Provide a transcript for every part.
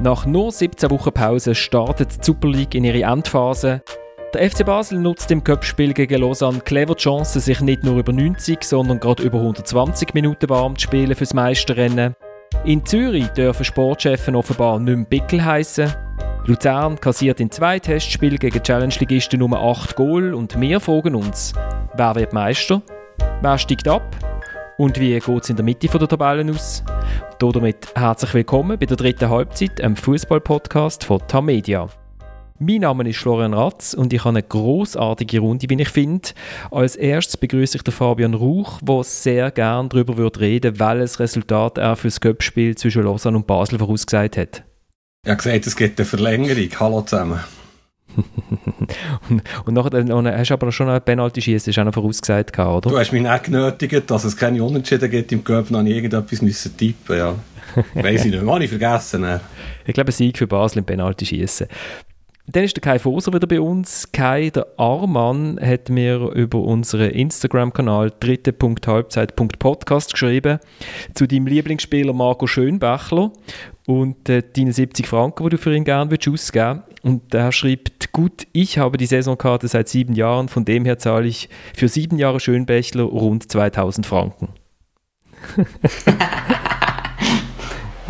Nach nur 17 Wochen Pause startet die Super League in ihre Endphase. Der FC Basel nutzt im Cup-Spiel gegen Lausanne clever die Chance, sich nicht nur über 90, sondern gerade über 120 Minuten warm zu spielen fürs Meisterrennen. In Zürich dürfen Sportchefs offenbar nicht mehr Bickel heissen. Luzern kassiert in zwei Testspielen gegen Challenge-Ligisten Nummer 8 Goal und wir fragen uns, wer wird Meister? Wer steigt ab? Und wie geht es in der Mitte der Tabellen aus? Damit herzlich willkommen bei der dritten Halbzeit, einem Fußball-Podcast von Tamedia. Mein Name ist Florian Ratz und ich habe eine großartige Runde, wie ich finde. Als erstes begrüße ich den Fabian Rauch, der sehr gerne darüber reden würde, welches Resultat er für das Cup-Spiel zwischen Lausanne und Basel vorausgesagt hat. Ich habe gesagt, es gibt eine Verlängerung. Hallo zusammen. und, und nachher hast du aber schon ein Penalty schießen, ist auch noch vorausgesagt, oder? Du hast mich nicht genötigt, dass es keine Unentschieden gibt im Cup, noch nie irgendetwas müssen tippen ja. Weiß ich nicht, habe ich vergessen. Ne? Ich glaube, ein Sieg für Basel im Penalty schießen. Dann ist der Kai Foser wieder bei uns. Kai, der Armann, hat mir über unseren Instagram-Kanal dritte.halbzeit.podcast geschrieben zu deinem Lieblingsspieler Marco Schönbächler und äh, deine 70 Franken, die du für ihn gerne ausgeben willst. Und er schreibt, gut, ich habe die Saisonkarte seit sieben Jahren, von dem her zahle ich für sieben Jahre Schönbächler rund 2000 Franken.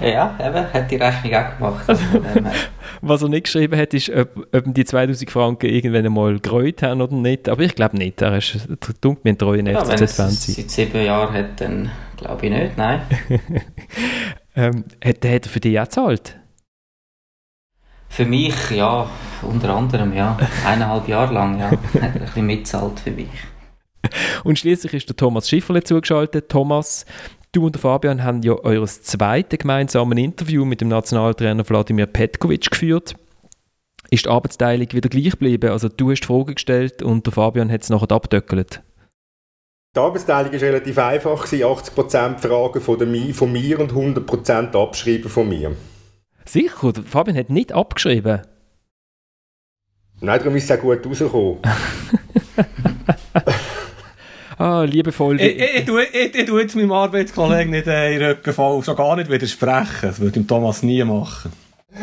ja, eben, hat die Rechnung auch gemacht. Was er nicht geschrieben hat, ist, ob, ob die 2000 Franken irgendwann einmal gereut haben oder nicht. Aber ich glaube nicht. Er ist dunkl mit treuen ja, FCZ-Fan. Wenn es seit sieben Jahren hat, dann glaube ich nicht, nein. ähm, hat, hat er für dich auch gezahlt? Für mich, ja, unter anderem, ja. Eineinhalb Jahre lang, ja. Hat er ein bisschen mitzahlt für mich. Und schließlich ist der Thomas Schifferle zugeschaltet. Thomas, Du und Fabian haben ja eures zweites gemeinsames Interview mit dem Nationaltrainer Wladimir Petkovic geführt. Ist die Arbeitsteilung wieder gleich geblieben? Also du hast die Frage gestellt und der Fabian hat es nachher abdöckelt. Die Arbeitsteilung war relativ einfach. 80% Fragen von, mir und 100% Abschreiben von mir. Sicher? Fabian hat nicht abgeschrieben? Nein, darum ist es auch gut rausgekommen. Ah, liebevoll. Ich, ich, ich, ich, ich tue jetzt meinem Arbeitskollegen nicht äh, in den Rücken voll, schon gar nicht widersprechen. Das würde ihm Thomas nie machen.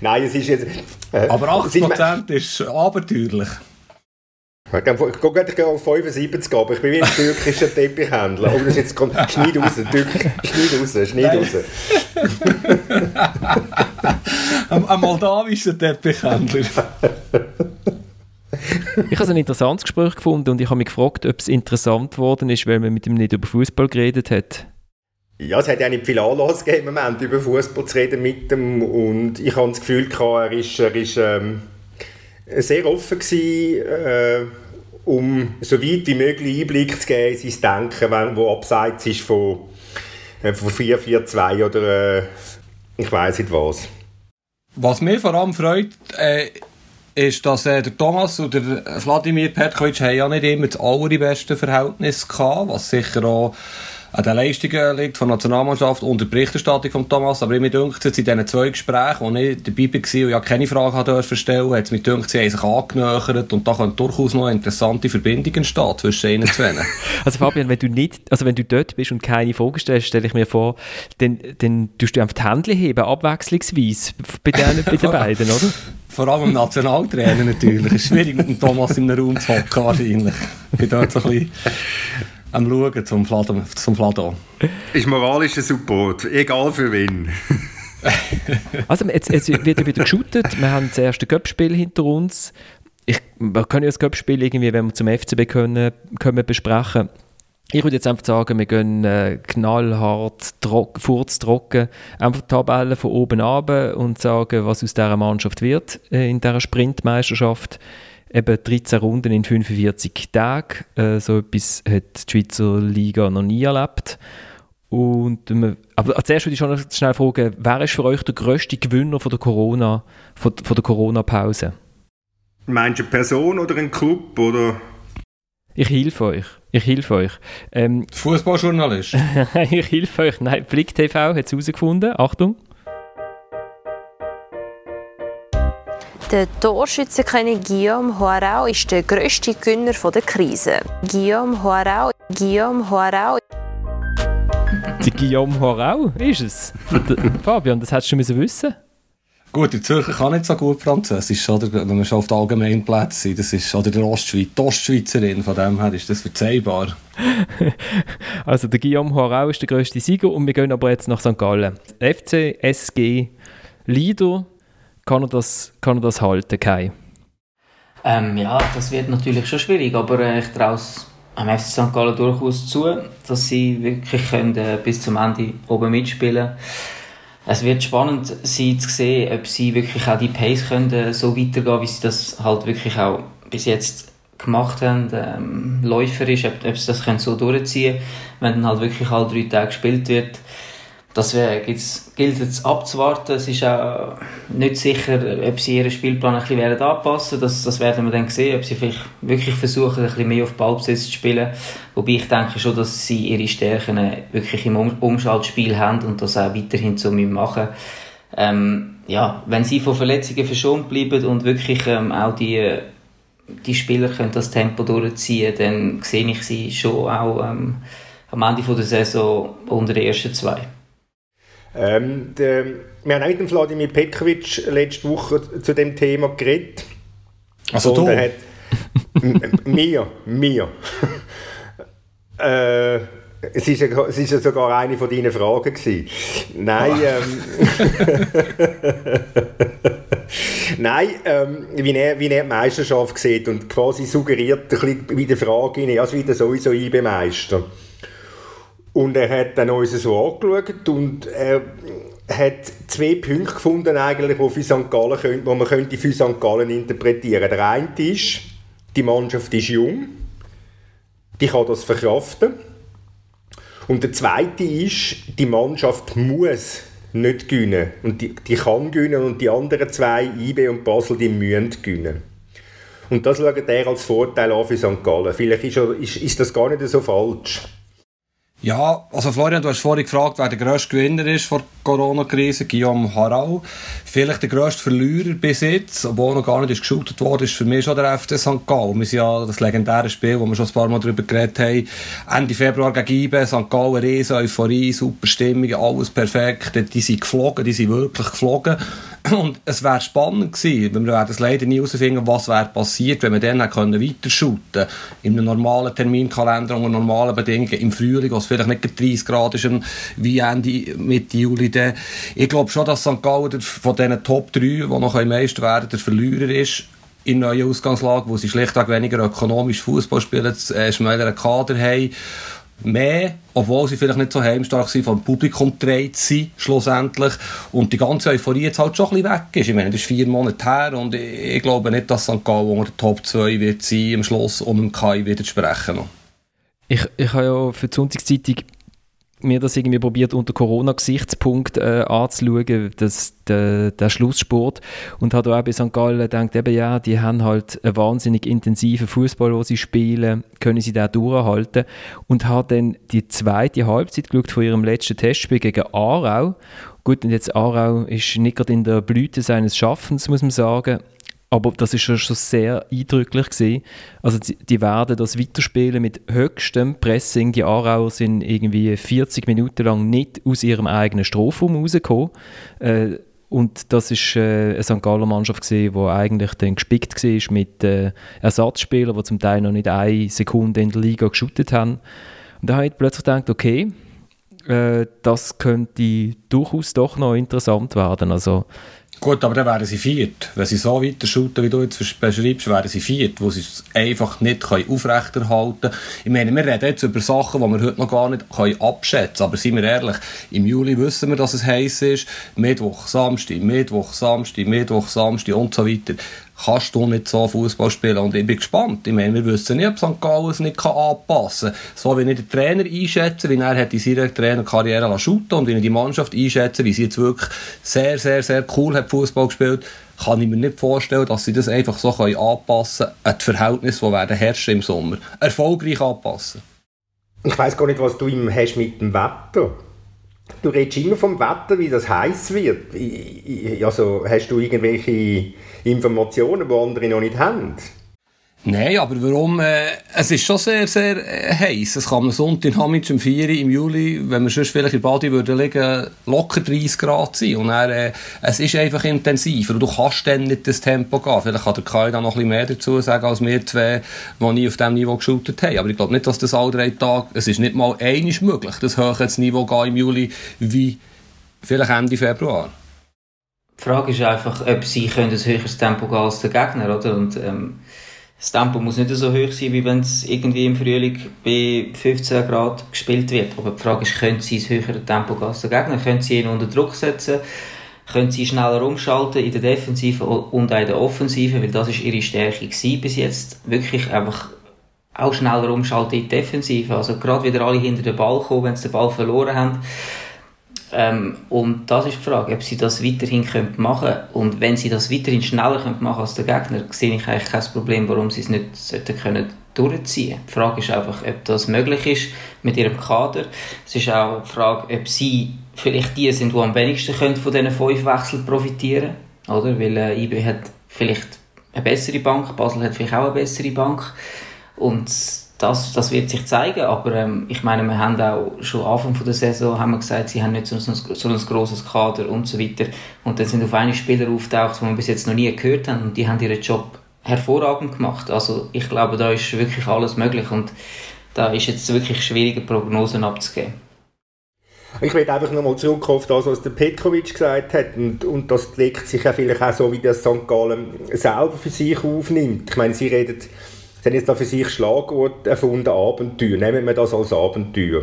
Nein, es ist jetzt... Äh, Aber 80% ist, ist abenteuerlich. Ich gehe gerade auf 75 aber ich bin wie ein türkischer Teppichhändler. Oh, das jetzt kommt, schneid raus, Türk, schneid raus, schneid raus. ein, ein moldawischer Teppichhändler. ich habe ein interessantes Gespräch gefunden und ich habe mich gefragt, ob es interessant geworden ist, weil man mit ihm nicht über Fußball geredet hat. Ja, es hat ja nicht viel Anlass gegeben, im Moment über Fußball zu reden mit ihm und ich habe das Gefühl, er ist, er ist ähm, sehr offen gewesen, äh, um so weit wie möglich Einblick zu geben in sein Denken, wenn, wo abseits ist von, äh, von 4-4-2 oder äh, ich weiß nicht was. Was mich vor allem freut, äh, ist, dass äh, der Thomas und der Wladimir Petkovic ja nicht immer das allerbeste Verhältnis gehabt, was sicher auch an den Leistungen liegt von der Nationalmannschaft und der Berichterstattung von Thomas. Aber mir dünkt es in diesen zwei Gesprächen, wo ich dabei war und ja keine Frage durfte stellen, hat es mir dünkt, sie haben sich angenähert und da können durchaus noch interessante Verbindungen entstehen zwischen ihnen zwei. also Fabian, wenn du nicht, also wenn du dort bist und keine Frage stellst, stelle ich mir vor, dann, dann tust du einfach die Hände heben, abwechslungsweise bei den, bei den beiden, oder? Vor allem im Nationaltrainer natürlich. Es ist schwierig mit dem Thomas in einem Raum zu hocken wahrscheinlich. Ich bin dort so ein bisschen am Schauen zum Fladon. Zum Fladon. Ist moralischer Support, egal für wen. also jetzt, jetzt wird wieder geshootet. Wir haben das erste Göppspiel hinter uns. Ich, wir können ja das Göppspiel irgendwie, wenn wir zum FCB können, können besprechen. Ich würde jetzt einfach sagen, wir gehen äh, knallhart, trock, furztrocken, einfach die Tabelle von oben ab und sagen, was aus dieser Mannschaft wird äh, in dieser Sprintmeisterschaft eben 13 Runden in 45 Tagen. Äh, so etwas hat die Schweizer Liga noch nie erlebt. Und, ähm, aber zuerst würde ich schon schnell fragen, wer ist für euch der grösste Gewinner von der Corona, von, von der Corona-Pause? Meinst du eine Person oder ein Club? Oder? Ich helfe euch. Ich helfe euch. Ähm, Fußballjournalist. ich helfe euch. Nein, Blick TV hat es herausgefunden. Achtung. Der Torschützenkönig Guillaume Hoarau ist der grösste Gewinner der Krise. Guillaume Hoarau, Guillaume Hoarau Die Guillaume Horau ist es. Fabian, das hättest du müssen wissen Gut, die Zürcher kann nicht so gut Französisch, oder? Wenn wir schon auf den allgemeinen Plätzen sind. Das ist, oder der Ostschweiz, die Ostschweizerin, von dem her ist das verzeihbar. also, der Guillaume Horau ist der grösste Sieger und wir gehen aber jetzt nach St. Gallen. FC, SG, Lieder, kann er das, kann er das halten, Kai? Ähm, ja, das wird natürlich schon schwierig, aber äh, ich traue es am FC St. Gallen durchaus zu, dass sie wirklich können, äh, bis zum Ende oben mitspielen können es wird spannend sein zu sehen, ob sie wirklich auch die Pace können, äh, so weitergehen, wie sie das halt wirklich auch bis jetzt gemacht haben, ähm, läuferisch, ob, ob sie das können so durchziehen können, wenn dann halt wirklich alle drei Tage gespielt wird. Wär, gilt es abzuwarten. Es ist auch nicht sicher, ob sie ihren Spielplan ein bisschen werden das, das werden wir dann sehen, ob sie vielleicht wirklich versuchen, ein bisschen mehr auf Ballbesitz zu spielen. Wobei ich denke schon, dass sie ihre Stärken wirklich im Umschaltspiel haben und das auch weiterhin so machen ähm, ja, wenn sie von Verletzungen verschont bleiben und wirklich ähm, auch die, die Spieler können das Tempo durchziehen, dann sehe ich sie schon auch ähm, am Ende der Saison unter den ersten zwei. Ähm, der, wir haben auch mit dem Vladimir Petkovic letzte Woche zu dem Thema geredet. Also du? Hat, mir, mir. äh, es ist, ja, es ist ja sogar eine von deinen Fragen gewesen. Nein, oh. ähm, Nein, ähm, wie, er, wie er die Meisterschaft sieht und quasi suggeriert ein bisschen wie die Frage rein, also wie der sowieso IB-Meister. Und er hat dann uns so angeschaut und er hat zwei Punkte gefunden, eigentlich, die, für St. Gallen können, die man könnte für St. Gallen interpretieren könnte. Der eine ist, die Mannschaft ist jung, die kann das verkraften. Und der zweite ist, die Mannschaft muss nicht gewinnen. Und die, die kann gewinnen und die anderen zwei, IB und Basel, die müssen gewinnen. Und das schaut er als Vorteil an für St. Gallen. Vielleicht ist, ist, ist das gar nicht so falsch. Ja, also Florian, du hast vorhin gefragt, wer der grösste Gewinner ist vor Corona-Krise. Guillaume Harau. Vielleicht der grösste Verlierer bis jetzt, obwohl noch gar nicht ist geshootet worden, ist für mich schon der FC St. Gallen. Wir sind ja das legendäre Spiel, wo wir schon ein paar Mal darüber geredet haben. Ende Februar gegen IBE, St. Gallen, riesen Euphorie, super Stimmung, alles perfekt. Die sind geflogen, die sind wirklich geflogen. Und es wäre spannend gewesen, wir werden es leider nie herausfinden, was wäre passiert, wenn wir dann weiter weiterschuten In einem normalen Terminkalender, unter normalen Bedingungen, im Frühling, wo es vielleicht nicht 30 Grad ist, wie Ende, Mitte Juli. Dann. Ich glaube schon, dass St. Gallen von diesen Top 3, die noch meist werden, der Verlierer ist in neuen Ausgangslage, wo sie schlichtweg weniger ökonomisch Fußball spielen, äh, schmäleren Kader haben mehr, obwohl sie vielleicht nicht so heimstark sind, vom Publikum gedreht sind, schlussendlich. Und die ganze Euphorie jetzt halt schon ein bisschen weg ist. Ich meine, das ist vier Monate her und ich, ich glaube nicht, dass St. Gallen unter der Top 2 wird sein, am Schluss, um dem Kai wieder zu sprechen. Ich, ich habe ja für die Sonntagszeitung mir das irgendwie probiert unter Corona-Gesichtspunkt äh, anzuschauen, das, der, der Schlusssport und habe auch bei St. Gallen gedacht, eben ja, die haben halt einen wahnsinnig intensiven Fußball, wo sie spielen, können sie da durchhalten und habe dann die zweite Halbzeit geschaut von ihrem letzten Testspiel gegen Aarau. Gut, und jetzt Aarau ist nicht gerade in der Blüte seines Schaffens, muss man sagen, aber das ist schon sehr eindrücklich gewesen. Also die, die, werden das weiterspielen mit höchstem Pressing. Die Aarauer sind irgendwie 40 Minuten lang nicht aus ihrem eigenen Strafraum rausgekommen. Äh, und das ist äh, eine St. Galler Mannschaft die eigentlich dann gespickt war mit äh, Ersatzspielern, die zum Teil noch nicht eine Sekunde in der Liga geschuttet haben. Und da habe ich plötzlich gedacht, okay, äh, das könnte durchaus doch noch interessant werden. Also Gut, aber dann wären sie viert. Wenn sie so weiter shooten, wie du jetzt beschreibst, wären sie viert, wo sie es einfach nicht aufrechterhalten können. Ich meine, wir reden jetzt über Sachen, die wir heute noch gar nicht abschätzen können. Aber seien wir ehrlich, im Juli wissen wir, dass es heiß ist. Mittwoch, Samstag, Mittwoch, Samstag, Mittwoch, Samstag und so weiter kannst du nicht so Fußball spielen. Und ich bin gespannt. Ich meine, wir wissen nicht, ob St. Gallen es nicht anpassen kann. So wie ich den Trainer einschätze, wie er hat in seiner Trainerkarriere shooten und wie ich die Mannschaft einschätze, wie sie jetzt wirklich sehr, sehr, sehr cool hat Fußball gespielt, kann ich mir nicht vorstellen, dass sie das einfach so anpassen können an die Verhältnisse, die werden herrschen im Sommer. Erfolgreich anpassen. Ich weiß gar nicht, was du ihm hast mit dem Wetter. Du redest immer vom Wetter, wie das heiß wird. Also hast du irgendwelche Informationen, die andere noch nicht haben? Nein, aber warum? Äh, es ist schon sehr, sehr äh, heiß. Es kann am Sonntag Hamitsch am 4. im Juli, wenn wir sonst vielleicht in Badi würden liegen, locker 30 Grad sein. Und dann, äh, es ist einfach intensiver. Und du kannst dann nicht das Tempo gehen. Vielleicht kann der Kai da noch ein bisschen mehr dazu sagen als wir zwei, die nie auf diesem Niveau geschultet haben. Aber ich glaube nicht, dass das alle drei Tage, es ist nicht mal einiges möglich, das höhere Niveau gehen im Juli wie vielleicht Ende Februar. Die Frage ist einfach, ob sie können ein höheres Tempo gehen als der Gegner, oder? Und, ähm, das Tempo muss nicht so hoch sein, wie wenn es irgendwie im Frühling bei 15 Grad gespielt wird. Aber die Frage ist, können sie ein höheres Tempo gehen als Gegner? Können sie ihn unter Druck setzen? Können sie schneller umschalten in der Defensive und auch in der Offensive? Weil das ist ihre Stärke gewesen bis jetzt. Wirklich einfach auch schneller umschalten in die Defensive. Also gerade wieder alle hinter den Ball kommen, wenn sie den Ball verloren haben. Ähm, und das ist die Frage, ob sie das weiterhin können machen können. Und wenn sie das weiterhin schneller können machen als der Gegner, sehe ich eigentlich kein Problem, warum sie es nicht sollten können durchziehen. Die Frage ist einfach, ob das möglich ist mit ihrem Kader. Es ist auch die Frage, ob sie vielleicht die sind, die am wenigsten können von diesen fünf Wechseln profitieren oder? Weil äh, IB hat vielleicht eine bessere Bank, Basel hat vielleicht auch eine bessere Bank. Und das, das wird sich zeigen, aber ähm, ich meine, wir haben auch schon Anfang der Saison haben wir gesagt, sie haben nicht so, so, so ein grosses Kader und so weiter. Und dann sind auf einige Spieler auftaucht, die wir bis jetzt noch nie gehört haben und die haben ihren Job hervorragend gemacht. Also ich glaube, da ist wirklich alles möglich und da ist jetzt wirklich schwierige Prognosen abzugeben. Ich will einfach nochmal zurückkommen auf das, was der Petkovic gesagt hat und, und das legt sich ja vielleicht auch so, wie das St. Gallen selber für sich aufnimmt. Ich meine, sie redet Sie haben jetzt da für sich Schlagwort erfunden, Abenteuer. Nehmen wir das als Abenteuer.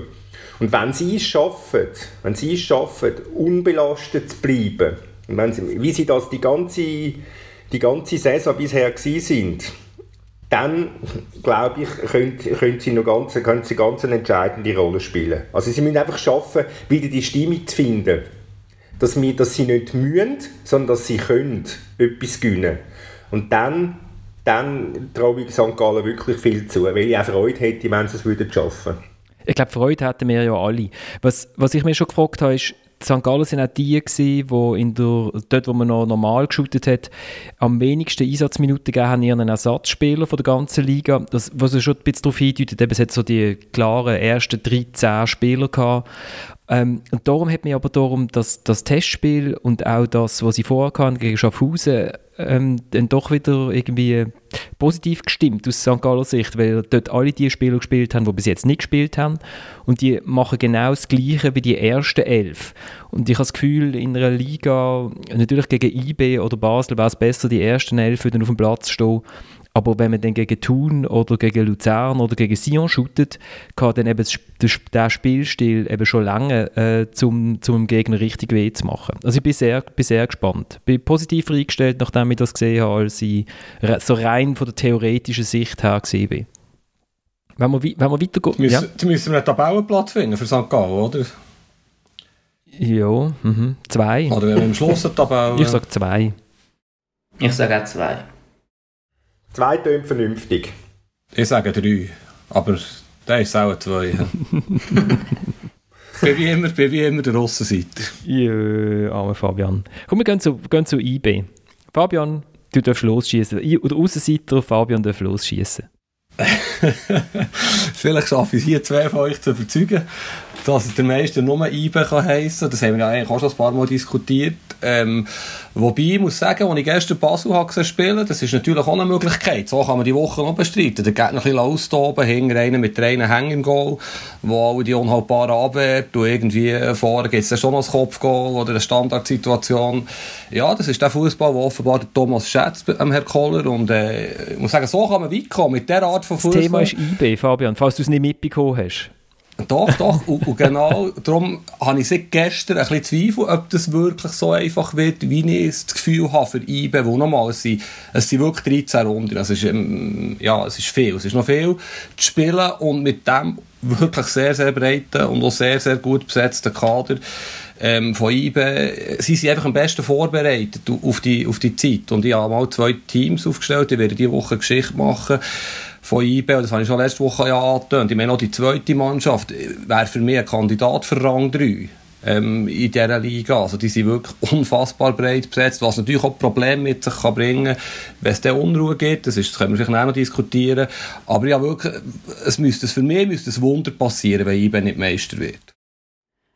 Und wenn Sie es schaffen, wenn Sie es schaffen, unbelastet zu bleiben, und wenn Sie, wie Sie das die ganze, die ganze Saison bisher sind, dann, glaube ich, können, können, Sie noch ganz, können Sie ganz eine entscheidende Rolle spielen. Also Sie müssen einfach schaffen, wieder die Stimme zu finden, dass, wir, dass Sie nicht mühen, sondern dass Sie können etwas gewinnen. Und dann dann traue ich St. Gallen wirklich viel zu, weil ich auch Freude hätte, wenn sie es würden schaffen Ich glaube, Freude hätten wir ja alle. Was, was ich mir schon gefragt habe, ist, St. Gallen sind auch die gewesen, die in der, dort, wo man noch normal geshootet hat, am wenigsten Einsatzminuten gegeben haben ihren Ersatzspieler von der ganzen Liga. Das, was schon ein bisschen darauf hindeutet, eben, es hat so die klaren ersten 13 Spieler gehabt. Ähm, und darum hat mir aber darum, dass das Testspiel und auch das, was sie vorher hatten, gegen Schaffhausen, ähm, dann doch wieder irgendwie positiv gestimmt aus St. Galler Sicht, weil dort alle die Spieler gespielt haben, die bis jetzt nicht gespielt haben und die machen genau das Gleiche wie die ersten elf. Und ich habe das Gefühl, in einer Liga, natürlich gegen IB oder Basel wäre es besser, die ersten elf auf dem Platz zu stehen, aber wenn man dann gegen Thun oder gegen Luzern oder gegen Sion shootet, kann dann eben der Spielstil eben schon lange äh, zum, zum Gegner richtig weh zu machen. Also ich bin sehr, bin sehr gespannt. Bin positiv eingestellt, nachdem ich das gesehen habe, als ich so rein von der theoretischen Sicht her gesehen bin. Wenn wir, wenn wir weitergehen... Müssen, ja? müssen wir einen Tabellenplatz finden für St. Gallen, oder? Ja, mhm. zwei. Oder wenn wir am Schluss eine Tabelle... Ich sage zwei. Ich sage auch zwei. Zwei tönt vernünftig. Ich sage drei, aber der ist auch zwei. bin wie immer, bin wie immer der Russenseiter. Ja, armer Fabian. Komm, wir gehen zu, gehen zu IB. Fabian, du darfst losschießen. Oder Aussenseiter, Fabian darf losschießen. Vielleicht schaffe ich es hier zwei von euch zu überzeugen, dass der meiste nur IBE kann heissen. Das haben wir ja eigentlich auch schon ein paar Mal diskutiert. Ähm, wobei, ich muss sagen, als ich gestern Basel habe spielen, das ist natürlich auch eine Möglichkeit. So kann man die Woche noch bestreiten. Der Gegner ein bisschen austoben, hinter einen mit drei Hängen im Goal, wo alle die unhaltbare abwehrt und irgendwie vorne gibt es dann schon noch ein Kopfgoal oder eine Standardsituation. Ja, das ist der Fußball, wo offenbar der Thomas schätzt, ähm, Herr Koller. Und äh, ich muss sagen, so kann man weit kommen mit dieser Art von Fußball. Das Thema ist IB, Fabian, falls du es nicht mitbekommen hast. Doch, doch. Und, und, genau darum habe ich seit gestern ein bisschen Zweifel, ob das wirklich so einfach wird, wie ich das Gefühl habe für IBE, wo nochmal, es sind, es sind wirklich 13 Runden. Also es ist, ähm, ja, es ist viel. Es ist noch viel zu spielen und mit dem wirklich sehr, sehr breiten und auch sehr, sehr gut besetzten Kader ähm, von IBE, sie sind einfach am besten vorbereitet auf die, auf die Zeit. Und ich habe mal zwei Teams aufgestellt, ich werde diese Woche Geschichte machen von IB, das habe ich schon letzte Woche ja angetönt, ich meine auch die zweite Mannschaft wäre für mich ein Kandidat für Rang 3. ähm, in dieser Liga. Also die sind wirklich unfassbar breit besetzt, was natürlich auch Probleme mit sich kann bringen kann, wenn es dann Unruhe gibt. Das, ist, das können wir vielleicht noch diskutieren. Aber ja, wirklich, es müsste, für mich müsste ein Wunder passieren, wenn IBE nicht Meister wird.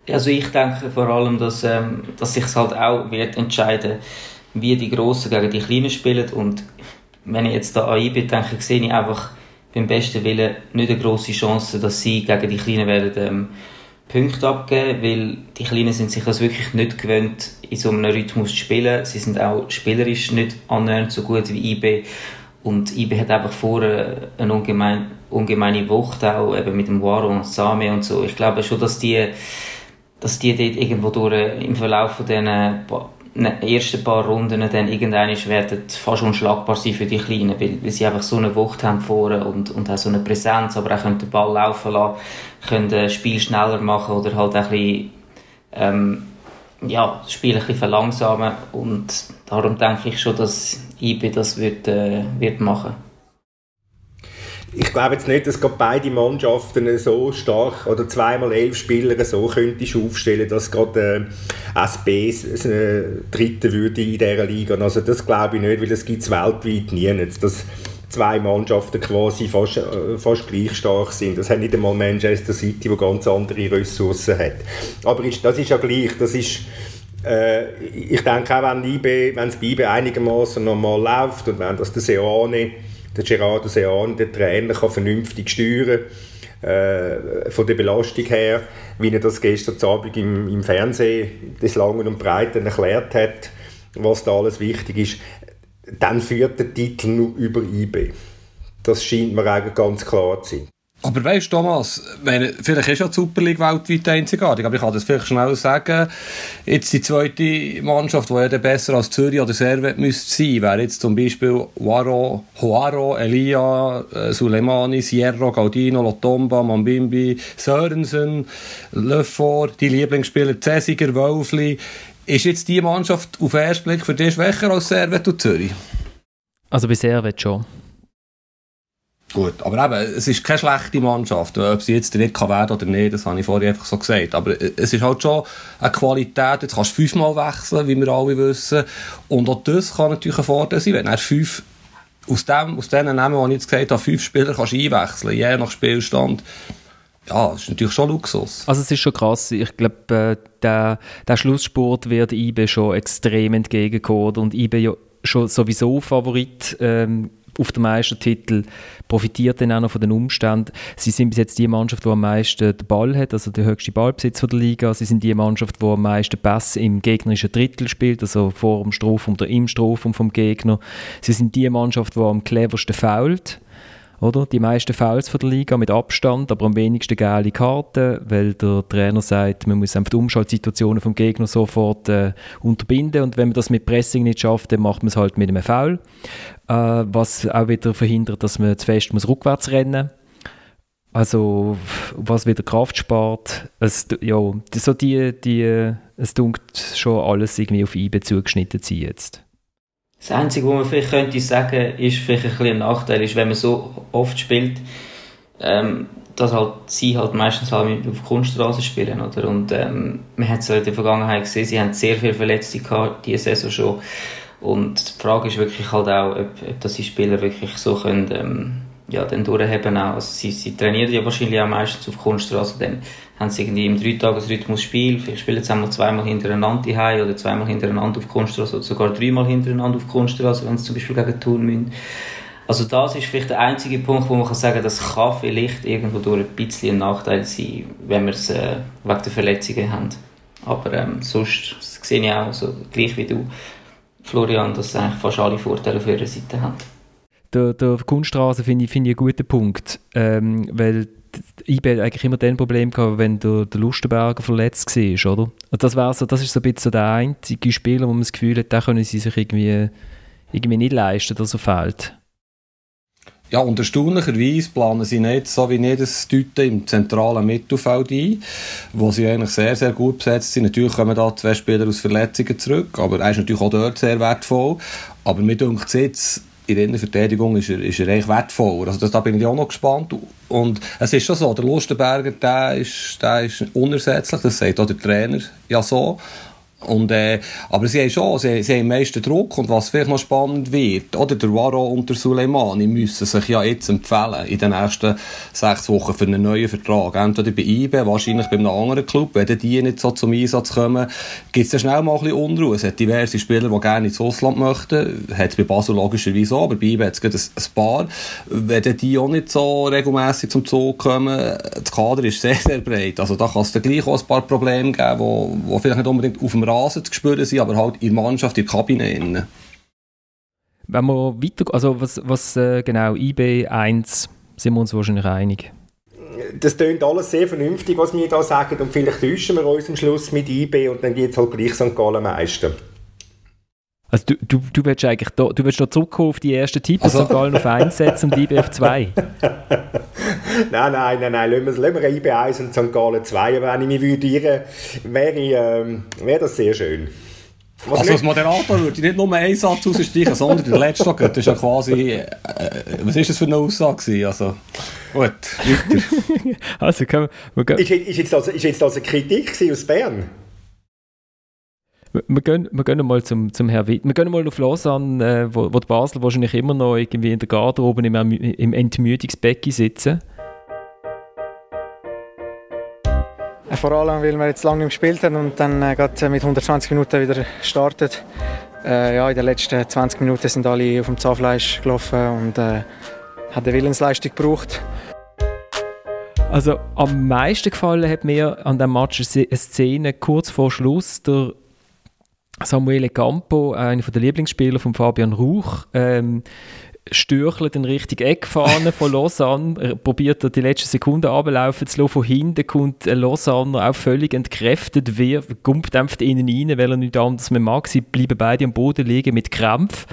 Also ich denke vor allem, dass, ähm, dass sich halt auch wird entscheiden, wie die Grossen gegen die Kleinen spielen und wenn ich jetzt da an IBE denke, sehe ich einfach beim besten Willen nicht eine grosse Chance, dass sie gegen die Kleinen werden ähm, Punkte abgeben, weil die Kleinen sind sich das wirklich nicht gewöhnt, in so einem Rhythmus zu spielen. Sie sind auch spielerisch nicht annähernd so gut wie IB. Und IB hat einfach vorher eine ungemein, ungemeine Wucht, auch eben mit dem Waro und Same und so. Ich glaube schon, dass die, dass die dort irgendwo durch im Verlauf von diesen ersten paar Runden dann irgendwann werden fast unschlagbar sein für die Kleinen, weil, weil sie einfach so eine Wucht haben vorne und, und auch so eine Präsenz, aber auch können den Ball laufen lassen, können das Spiel schneller machen oder halt ein bisschen, ähm, ja, das Spiel ein bisschen verlangsamen. Und darum denke ich schon, dass IB das wird, äh, wird machen ich glaube jetzt nicht, dass gerade beide Mannschaften so stark oder zweimal elf Spieler so könntest aufstellen, dass gerade äh, SB äh, Dritte würde in dieser Liga. Also das glaube ich nicht, weil es gibt weltweit nie. Dass zwei Mannschaften quasi fast, äh, fast gleich stark sind. Das hat nicht einmal Manchester City, wo ganz andere Ressourcen hat. Aber ist, das ist ja gleich. Das ist äh, ich denke auch, wenn es bei IB einigermaßen normal läuft und wenn das der Seoane der Gerardo Sean, der Trainer, kann vernünftig steuern äh, von der Belastung her, wie er das gestern Abend im, im Fernsehen des Langen und Breiten erklärt hat, was da alles wichtig ist, dann führt der Titel nur über IB. Das scheint mir eigentlich ganz klar zu sein. Aber weißt du, Thomas, meine, vielleicht ist ja die Super League weltweit einzigartig, aber ich kann das vielleicht schnell sagen. Jetzt die zweite Mannschaft, die ja besser als Zürich oder Servet müsste sein, wäre jetzt zum Beispiel Waro, Hoaro, Elia, äh, Suleimani, Sierra, Gaudino, Lotomba, Mambimbi, Sörensen, Lefort, die Lieblingsspieler Cäsiger, Wölfli. Ist jetzt die Mannschaft auf den ersten Blick für dich schwächer als Servet und Zürich? Also bei Servet schon. Gut, aber eben, es ist keine schlechte Mannschaft. Ob sie jetzt nicht werden oder nicht, das habe ich vorher einfach so gesagt. Aber es ist halt schon eine Qualität. Jetzt kannst du fünfmal wechseln, wie wir alle wissen. Und auch das kann natürlich ein Vorteil sein, wenn er fünf aus, dem, aus den Namen, die ich jetzt gesagt habe, fünf Spieler kannst einwechseln, je nach Spielstand. Ja, das ist natürlich schon Luxus. Also es ist schon krass. Ich glaube, äh, der, der Schlusssport wird IBE schon extrem entgegenkommen und IBE ja schon sowieso Favorit ähm, auf den Meistertitel, profitiert dann auch noch von den Umständen. Sie sind bis jetzt die Mannschaft, die am meisten den Ball hat, also der höchste Ballbesitz der Liga. Sie sind die Mannschaft, die am meisten Pässe im gegnerischen Drittel spielt, also vor dem Strafraum oder im Strafraum vom Gegner. Sie sind die Mannschaft, die am cleversten fault oder? Die meisten Fouls von der Liga mit Abstand, aber am wenigsten geile Karten, weil der Trainer sagt, man muss einfach die Umschaltsituationen vom Gegner sofort äh, unterbinden und wenn man das mit Pressing nicht schafft, dann macht man es halt mit einem Foul, äh, was auch wieder verhindert, dass man zu fest muss rückwärts rennen also was wieder Kraft spart, es, ja, so die, die, es dunkt schon alles irgendwie auf IBE zugeschnitten sein jetzt. Das Einzige, was man vielleicht könnte sagen, ist vielleicht ein, bisschen ein Nachteil, ist, wenn man so oft spielt, ähm, dass halt sie halt meistens halt auf Kunststraße spielen, oder? Und ähm, man hat es in der Vergangenheit gesehen, sie haben sehr viele Verletzte gehabt, diese Saison schon. Und die Frage ist wirklich halt auch, ob, ob dass die Spieler wirklich so können, ähm, ja, dann durchheben auch. Also sie, sie trainieren ja wahrscheinlich auch meistens auf Kunststraße, dann haben sie irgendwie im Dreitagesrhythmus Spiel, vielleicht spielen sie einmal zweimal hintereinander die oder zweimal hintereinander auf Kunststraße oder sogar dreimal hintereinander auf Kunststraße, wenn sie zum Beispiel gegen Thun müssen. Also das ist vielleicht der einzige Punkt, wo man kann sagen, das kann vielleicht irgendwo durch ein bisschen ein Nachteil sein, wenn wir es äh, wegen der Verletzungen haben. Aber ähm, sonst sehe ich auch, so, gleich wie du, Florian, dass eigentlich fast alle Vorteile auf ihrer Seite haben. Der, der Kunststraße finde ich, find ich einen guten Punkt, ähm, weil IB eigentlich immer dann Problem gehabt, wenn der, der Lustenberger verletzt war, oder? Und das, so, das ist so ein bisschen der einzige Spieler, wo man das Gefühl hat, da können sie sich irgendwie, irgendwie nicht leisten, dass er fehlt. Ja, und erstaunlicherweise planen sie nicht so wie jedes Tüte im zentralen Mittelfeld ein, wo sie eigentlich sehr, sehr gut besetzt sind. Natürlich kommen da zwei Spieler aus Verletzungen zurück, aber er ist natürlich auch dort sehr wertvoll. Aber mir denkt jetzt, in der Innenverteidigung ist er, ist er eigentlich wertvoller. Also das, da bin ich auch noch gespannt. Und es ist schon so, der Lustenberger, der ist, der ist unersetzlich, das sagt auch der Trainer ja so. Und, äh, aber sie haben schon, sie, sie haben am meisten Druck und was vielleicht noch spannend wird, oder der Waro und der Suleimani müssen sich ja jetzt empfehlen in den nächsten sechs Wochen für einen neuen Vertrag. Entweder bei IBE, wahrscheinlich bei einem anderen Club. Wenn die nicht so zum Einsatz kommen, gibt es ja schnell mal ein bisschen Unruhe. Es hat diverse Spieler, die gerne ins Ausland möchten. Hat es bei Basel logischerweise auch, aber bei IBE hat es ein, ein paar. Wenn die auch nicht so regelmässig zum Zug kommen, das Kader ist sehr, sehr breit. Also da kann es dann gleich auch ein paar Probleme geben, die, vielleicht nicht unbedingt auf dem Rasen zu spüren sind, aber halt in der Mannschaft, in der Kabine. Innen. Wenn wir weiter, also was, was äh, genau, IB1, sind wir uns wahrscheinlich einig? Das klingt alles sehr vernünftig, was wir da sagen und vielleicht täuschen wir uns am Schluss mit IB und dann geht es halt gleich St. Gallen meisten. Also du, du, du willst eigentlich da, du willst noch zurückkommen auf die ersten Tipps, also. St. Gallen auf 1 setzen und IB auf 2? nein, nein, nein, nein, lassen wir, lassen wir IB 1 und St. Gallen 2. Wenn ich mich würde wäre, ähm, wäre das sehr schön. Was also als Moderator würde ich nicht nur einen Satz rausstreichen, sondern der letzte Tag, das ist ja quasi, äh, was ist das für eine Aussage Also, gut, weiter. also, können wir, wir ist, ist, jetzt also, ist jetzt also eine Kritik aus Bern? Wir gehen, wir gehen mal zum, zum Herrn Witt. Wir gehen mal auf Lausanne, äh, wo, wo die Basel wahrscheinlich immer noch irgendwie in der Garderobe im, im Entmüdungsbecken sitzen. Vor allem, weil wir jetzt lange nicht gespielt haben und dann äh, gerade mit 120 Minuten wieder startet. Äh, ja, in den letzten 20 Minuten sind alle auf dem Zahnfleisch gelaufen und äh, hat eine Willensleistung gebraucht. Also am meisten gefallen hat mir an dem Match eine Szene kurz vor Schluss. Der Samuele Campo, einer der Lieblingsspieler von Fabian Ruch, ähm, stürchelt in Richtung Eckfahne von Lausanne, er probiert die letzten Sekunden ablaufen zu lassen, von hinten kommt Lausanne auch völlig entkräftet, wir einfach innen rein, weil er nicht anders mehr mag, sie bleiben beide am Boden liegen mit Krampf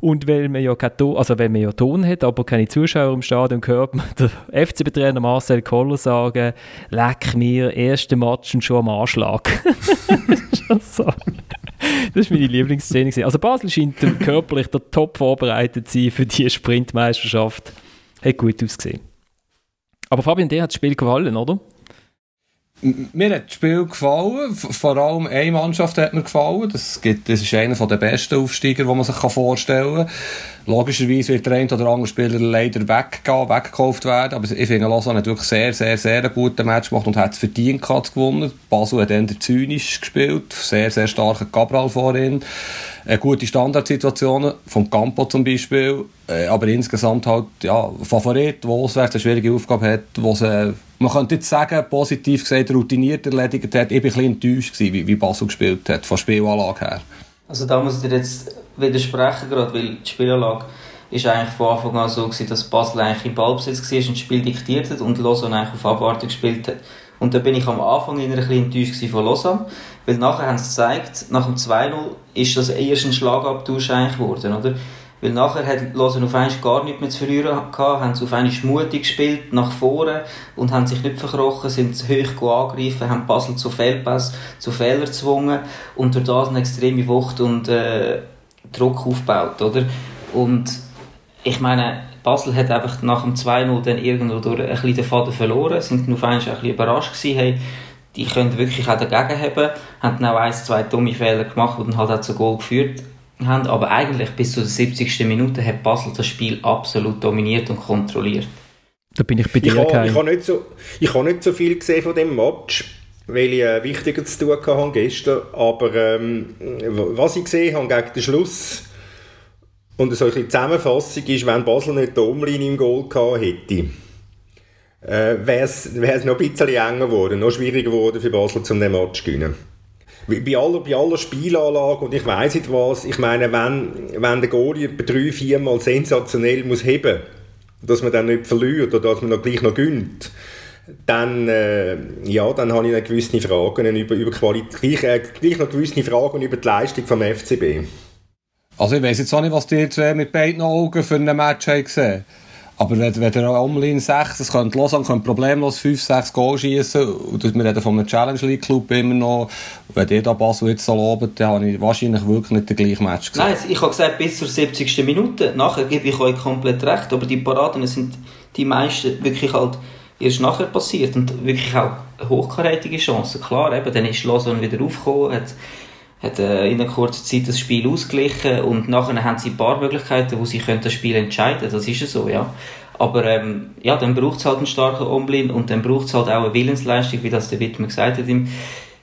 und weil man ja kein Ton, also weil man ja Ton hat, aber keine Zuschauer im Stadion, hört man der FCB-Trainer Marcel Koller sagen, leck mir, erste Match und schon am Anschlag. so. Das war meine Lieblingsszene. Also Basel scheint körperlich der Top vorbereitet zu sein für diese Sprintmeisterschaft. Hat gut ausgesehen. Aber Fabian, dir hat das Spiel gefallen, oder? Mir hat das Spiel gefallen. Vor allem eine Mannschaft hat mir gefallen. Das, gibt, das ist einer der besten Aufsteiger, die man sich vorstellen kann. Logischerweise wird der eine oder andere Spieler leider weggehen, weggekauft werden. Aber ich finde, Lausanne hat wirklich sehr, sehr, sehr einen guten Match gemacht und hat es verdient gehabt, zu gewonnen. Basel hat dann zynisch gespielt. Sehr, sehr starker Cabral vorhin. Äh, gute Standardsituationen, vom Campo zum Beispiel. Äh, aber insgesamt halt, ja, Favorit, der auswärts eine schwierige Aufgabe hat, wo sie, man könnte jetzt sagen, positiv gesagt, routiniert erledigt hat. Ich war ein bisschen enttäuscht, gewesen, wie, wie Basel gespielt hat, von Spielanlage her. Also da muss ich dir jetzt widersprechen, gerade, weil die Spielanlage ist eigentlich von Anfang an so gewesen, dass Basel eigentlich im Ballbesitz war und das Spiel diktiert hat und Lausanne eigentlich auf Abwartung gespielt hat. Und da bin ich am Anfang ein bisschen enttäuscht von Lausanne, weil nachher haben sie gezeigt, nach dem 2-0 ist das erst ein Schlagabtausch eigentlich geworden, oder? Weil nachher hat Lausanne auf einmal gar nichts mehr zu verlieren gehabt, haben sie auf einmal mutig gespielt, nach vorne und haben sich nicht verkrochen, sind hoch angegriffen, haben Basel zu Fehlpass, zu Fehlern gezwungen und durch das eine extreme Wucht und äh, Druck aufgebaut, oder? Und ich meine, Basel hat einfach nach dem 2-0 dann irgendwo durch ein bisschen den Faden verloren, sind auf einmal ein bisschen überrascht gewesen, hey, die können wirklich auch dagegen haben, haben dann auch ein, zwei dumme Fehler gemacht und dann halt auch zu Goal geführt haben, aber eigentlich bis zur 70. Minute hat Basel das Spiel absolut dominiert und kontrolliert. Da bin ich bei dir, Ich habe, ich habe, nicht, so, ich habe nicht so viel gesehen von dem Match, weil ich äh, wichtiger zu tun hatte gestern, aber ähm, was ich gesehen habe gegen den Schluss und so eine Zusammenfassung ist, wenn Basel nicht die Omlin im Goal gehabt hätte, äh, wäre es noch ein bisschen enger geworden, noch schwieriger geworden für Basel, um den Match zu gewinnen bei aller, bei aller Spielanlage und ich weiß nicht was, ich meine, wenn, wenn der Goalie drei, viermal sensationell muss heben, dass man dann nicht verliert oder dass man noch gleich noch gönnt, dann, äh, ja, dann habe ich noch gewisse Fragen über, über Qualität, äh, gleich noch gewisse Fragen über die Leistung vom FCB. Also ich weiß jetzt auch nicht, was die zwei mit beiden Augen für ein Match haben gesehen Aber wenn, wenn der Omlin 6, das könnte Lausanne könnte problemlos 5, 6 Goal schießen und wir reden einem Challenge League Club immer noch, wenn ihr da Basel jetzt so lobt, dann habe ich wahrscheinlich wirklich nicht den gleichen Match gesehen. Nein, ich habe gesagt, bis zur 70. Minute. Nachher gebe ich euch komplett recht, aber die Paraden sind die meisten wirklich halt erst nachher passiert und wirklich auch hochkarätige Chancen. Klar, eben, dann ist Lausanne wieder aufgekommen, hat äh, in einer kurzen Zeit das Spiel ausgeglichen und nachher haben sie ein paar Möglichkeiten, wo sie können das Spiel entscheiden können. Das ist ja so, ja. Aber ähm, ja, dann braucht es halt einen starken Omlin und dann braucht es halt auch eine Willensleistung, wie das der Wittmann gesagt hat im,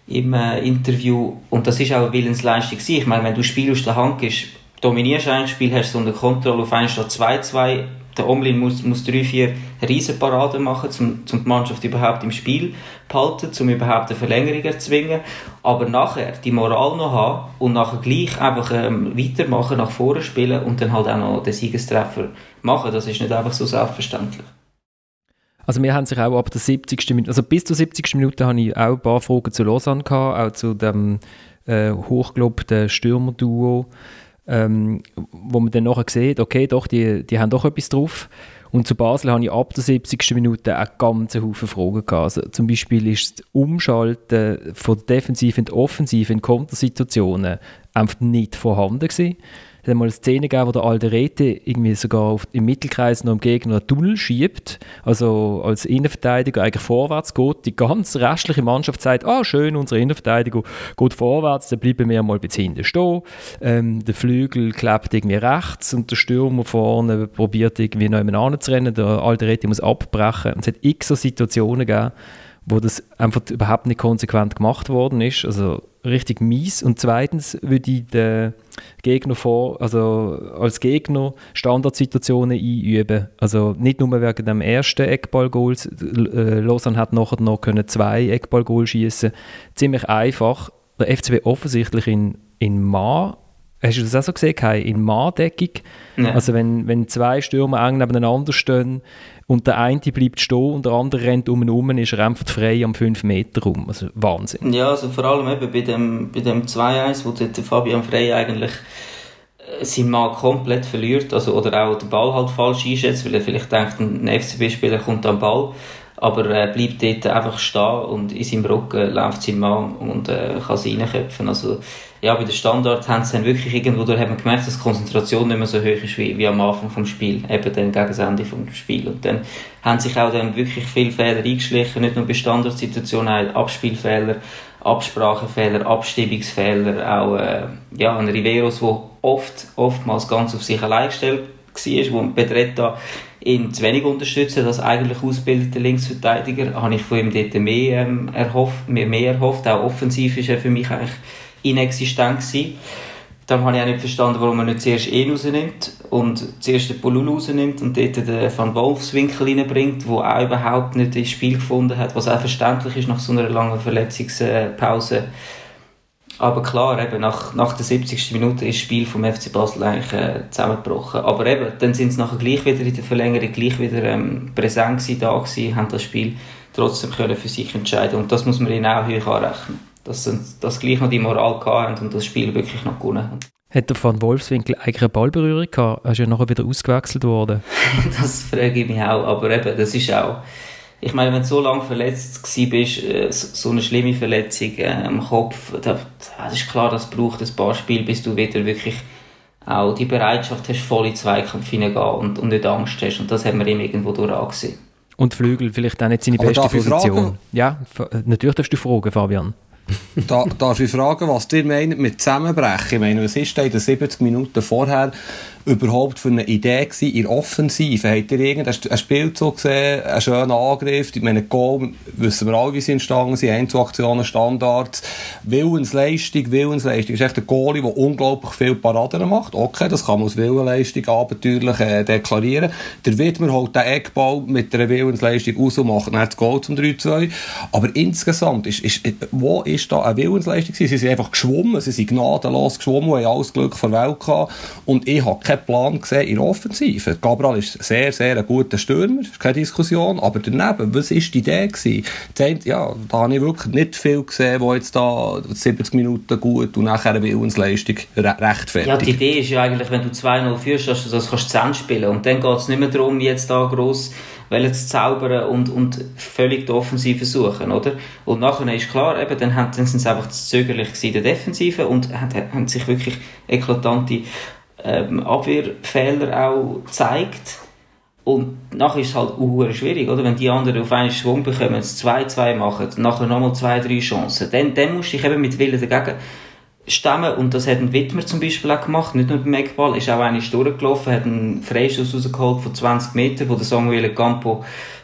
im äh, Interview. Und das ist auch eine Willensleistung. Ich meine, wenn du das Spiel aus der Hand gehst, dominierst ein Spiel, hast du unter Kontrolle auf 1 statt 2-2, der Omlin muss, muss drei, vier Riesenparaden machen, um, um die Mannschaft überhaupt im Spiel behalten, um überhaupt eine Verlängerung zu erzwingen. Aber nachher die Moral noch haben und nachher gleich einfach ähm, weitermachen, nach vorne spielen und dann halt auch noch den Siegestreffer machen, das ist nicht einfach so selbstverständlich. Also wir haben sich auch ab der 70. Minute, also bis zur 70. Minute habe ich auch ein paar Fragen zu Lausanne gehabt, auch zu dem äh, hochgelobten Stürmerduo ähm, wo man dann nachher sieht, okay, doch, die, die haben doch etwas drauf. Und zu Basel habe ich ab der 70. Minute auch ganz Haufen Fragen. Also zum Beispiel ist das Umschalten von Defensiv in die Offensive in Kontersituationen einfach nicht vorhanden gewesen hat mal eine Szene gegeben, wo der Alderete irgendwie sogar auf, im Mittelkreis noch im Gegner einen Tunnel schiebt, also als Innenverteidiger eigentlich vorwärts geht. Die ganze restliche Mannschaft sagt, ah schön, unsere Innenverteidiger geht vorwärts, dann bleiben wir mal bis hinten stehen. Ähm, der Flügel klebt irgendwie rechts und der Stürmer vorne probiert irgendwie noch jemanden zu rennen, der Alderete muss abbrechen. Und es hat x so Situationen gegeben, wo das einfach überhaupt nicht konsequent gemacht worden ist. Also richtig mies. Und zweitens würde ich den Gegner vor, also als Gegner Standardsituationen einüben. Also nicht nur wegen dem ersten Eckballgoal. Äh, Lausanne hat nachher noch können zwei Eckballgoal schießen. Ziemlich einfach. Der FCB offensichtlich in, in Ma Hast du das auch so gesehen, Kai? In Mahndeckung? Ja. Also wenn, wenn zwei Stürmer eng nebeneinander stehen und der eine bleibt stehen und der andere rennt um ihn herum, ist er einfach frei am 5 Meter rum. Also Wahnsinn. Ja, also vor allem eben bei dem, bei dem 2-1, wo der, Fabian Frey eigentlich äh, sein Mann komplett verliert, also, oder auch den Ball halt falsch einschätzt, weil er vielleicht denkt, ein FCB-Spieler kommt am Ball aber er bleibt dort einfach stehen und in seinem Rücken läuft sein Mann und äh, kann sie reinköpfen. Also, ja, bei den Standard haben sie dann wirklich irgendwo, hat man gemerkt, dass die Konzentration nicht mehr so hoch ist wie, wie am Anfang vom Spiel, eben dann gegen das Ende vom Spiel. Und dann haben sich auch dann wirklich viele Fehler eingeschlichen, nicht nur bei Standardsituationen, auch Abspielfehler, Absprachefehler, Abstimmungsfehler, auch, äh, ja, ein Riveros, der oft, oftmals ganz auf sich allein gestellt war, wo Pedretta ihn zu wenig unterstützt als eigentlich ausgebildeter Linksverteidiger, habe ich von ihm dort mehr, ähm, erhofft, mehr, mehr erhofft. Auch offensiv ist er für mich eigentlich inexistent gewesen. Dann habe ich auch nicht verstanden, warum man nicht zuerst ihn rausnimmt und zuerst den Polul rausnimmt und dort den Van Wolfswinkel reinbringt, der auch überhaupt nicht ins Spiel gefunden hat, was auch verständlich ist nach so einer langen Verletzungspause. Aber klar, eben, nach, nach der 70. Minute ist das Spiel vom FC Basel eigentlich äh, zusammengebrochen. Aber eben, dann sind sie nachher gleich wieder in der Verlängerung gleich wieder ähm, präsent gewesen, da gewesen, haben das Spiel trotzdem können für sich entscheiden Und das muss man ihnen auch hoch anrechnen. Dass sie dass gleich noch die Moral hatten und das Spiel wirklich noch gewonnen haben. Hat der Van Wolfswinkel eigentlich eine Ballberührung gehabt? Er ist ja nachher wieder ausgewechselt worden. das frage ich mich auch. Aber eben, das ist auch ich meine, wenn du so lange verletzt bist, äh, so eine schlimme Verletzung äh, am Kopf, das ist klar, das braucht ein paar Spiele, bis du wieder wirklich auch die Bereitschaft hast, voll in Zweikampf hineingehen und, und nicht Angst hast. Und das haben wir ihm irgendwo durch angesehen. Und Flügel vielleicht auch nicht seine Aber beste Position. Ja, natürlich darfst du fragen, Fabian. Da, darf ich fragen, was ihr meint mit Zusammenbrechen? Ich meine, was ist da in den 70 Minuten vorher überhaupt für eine Idee gewesen in Offensive? Habt ihr irgendeinen Spielzug gesehen, einen schönen Angriff? Ich meine, Goal, wissen wir alle, wie sie entstanden sind, Einzelaktionen, Standards, Willensleistung, Willensleistung. Das ist echt ein Goalie, der unglaublich viel Paraden macht. Okay, das kann man als Willensleistung abenteuerlich äh, deklarieren. Der Widmer holt den Eckball mit einer Willensleistung aus und macht das Goal zum 3-2. Aber insgesamt, ist, ist, wo ist da eine Willensleistung? Sie sind einfach geschwommen, sie sind gnadenlos geschwommen, haben alles Glück der Welt gehabt. Und ich habe keine keinen Plan gesehen in Offensive. Gabriel ist sehr, sehr ein guter Stürmer, ist keine Diskussion, aber daneben, was war die Idee gewesen? Ja, da habe ich wirklich nicht viel gesehen, wo jetzt da 70 Minuten gut und nachher Willensleistung rechtfertigt. Ja, die Idee ist ja eigentlich, wenn du 2-0 führst, dass du das kannst zu Ende spielen und dann geht es nicht mehr darum, jetzt da gross zu zaubern und, und völlig die Offensive suchen, oder? Und nachher ist klar, eben, dann, haben, dann sind sie einfach zu zögerlich in der Defensive und haben, haben sich wirklich eklatante ähm, Abwehrfehler auch gezeigt. Und nachher ist es halt auch schwierig, oder? Wenn die anderen auf einen Schwung bekommen, es 2-2 machen, nachher nochmal zwei, drei Chancen, dann, dann musst du dich eben mit Willen dagegen stemmen. Und das hat ein Wittmer zum Beispiel auch gemacht, nicht nur beim Eckball, ist auch eine durchgelaufen, hat einen Freischuss rausgeholt von 20 Metern, wo der Samuel Campo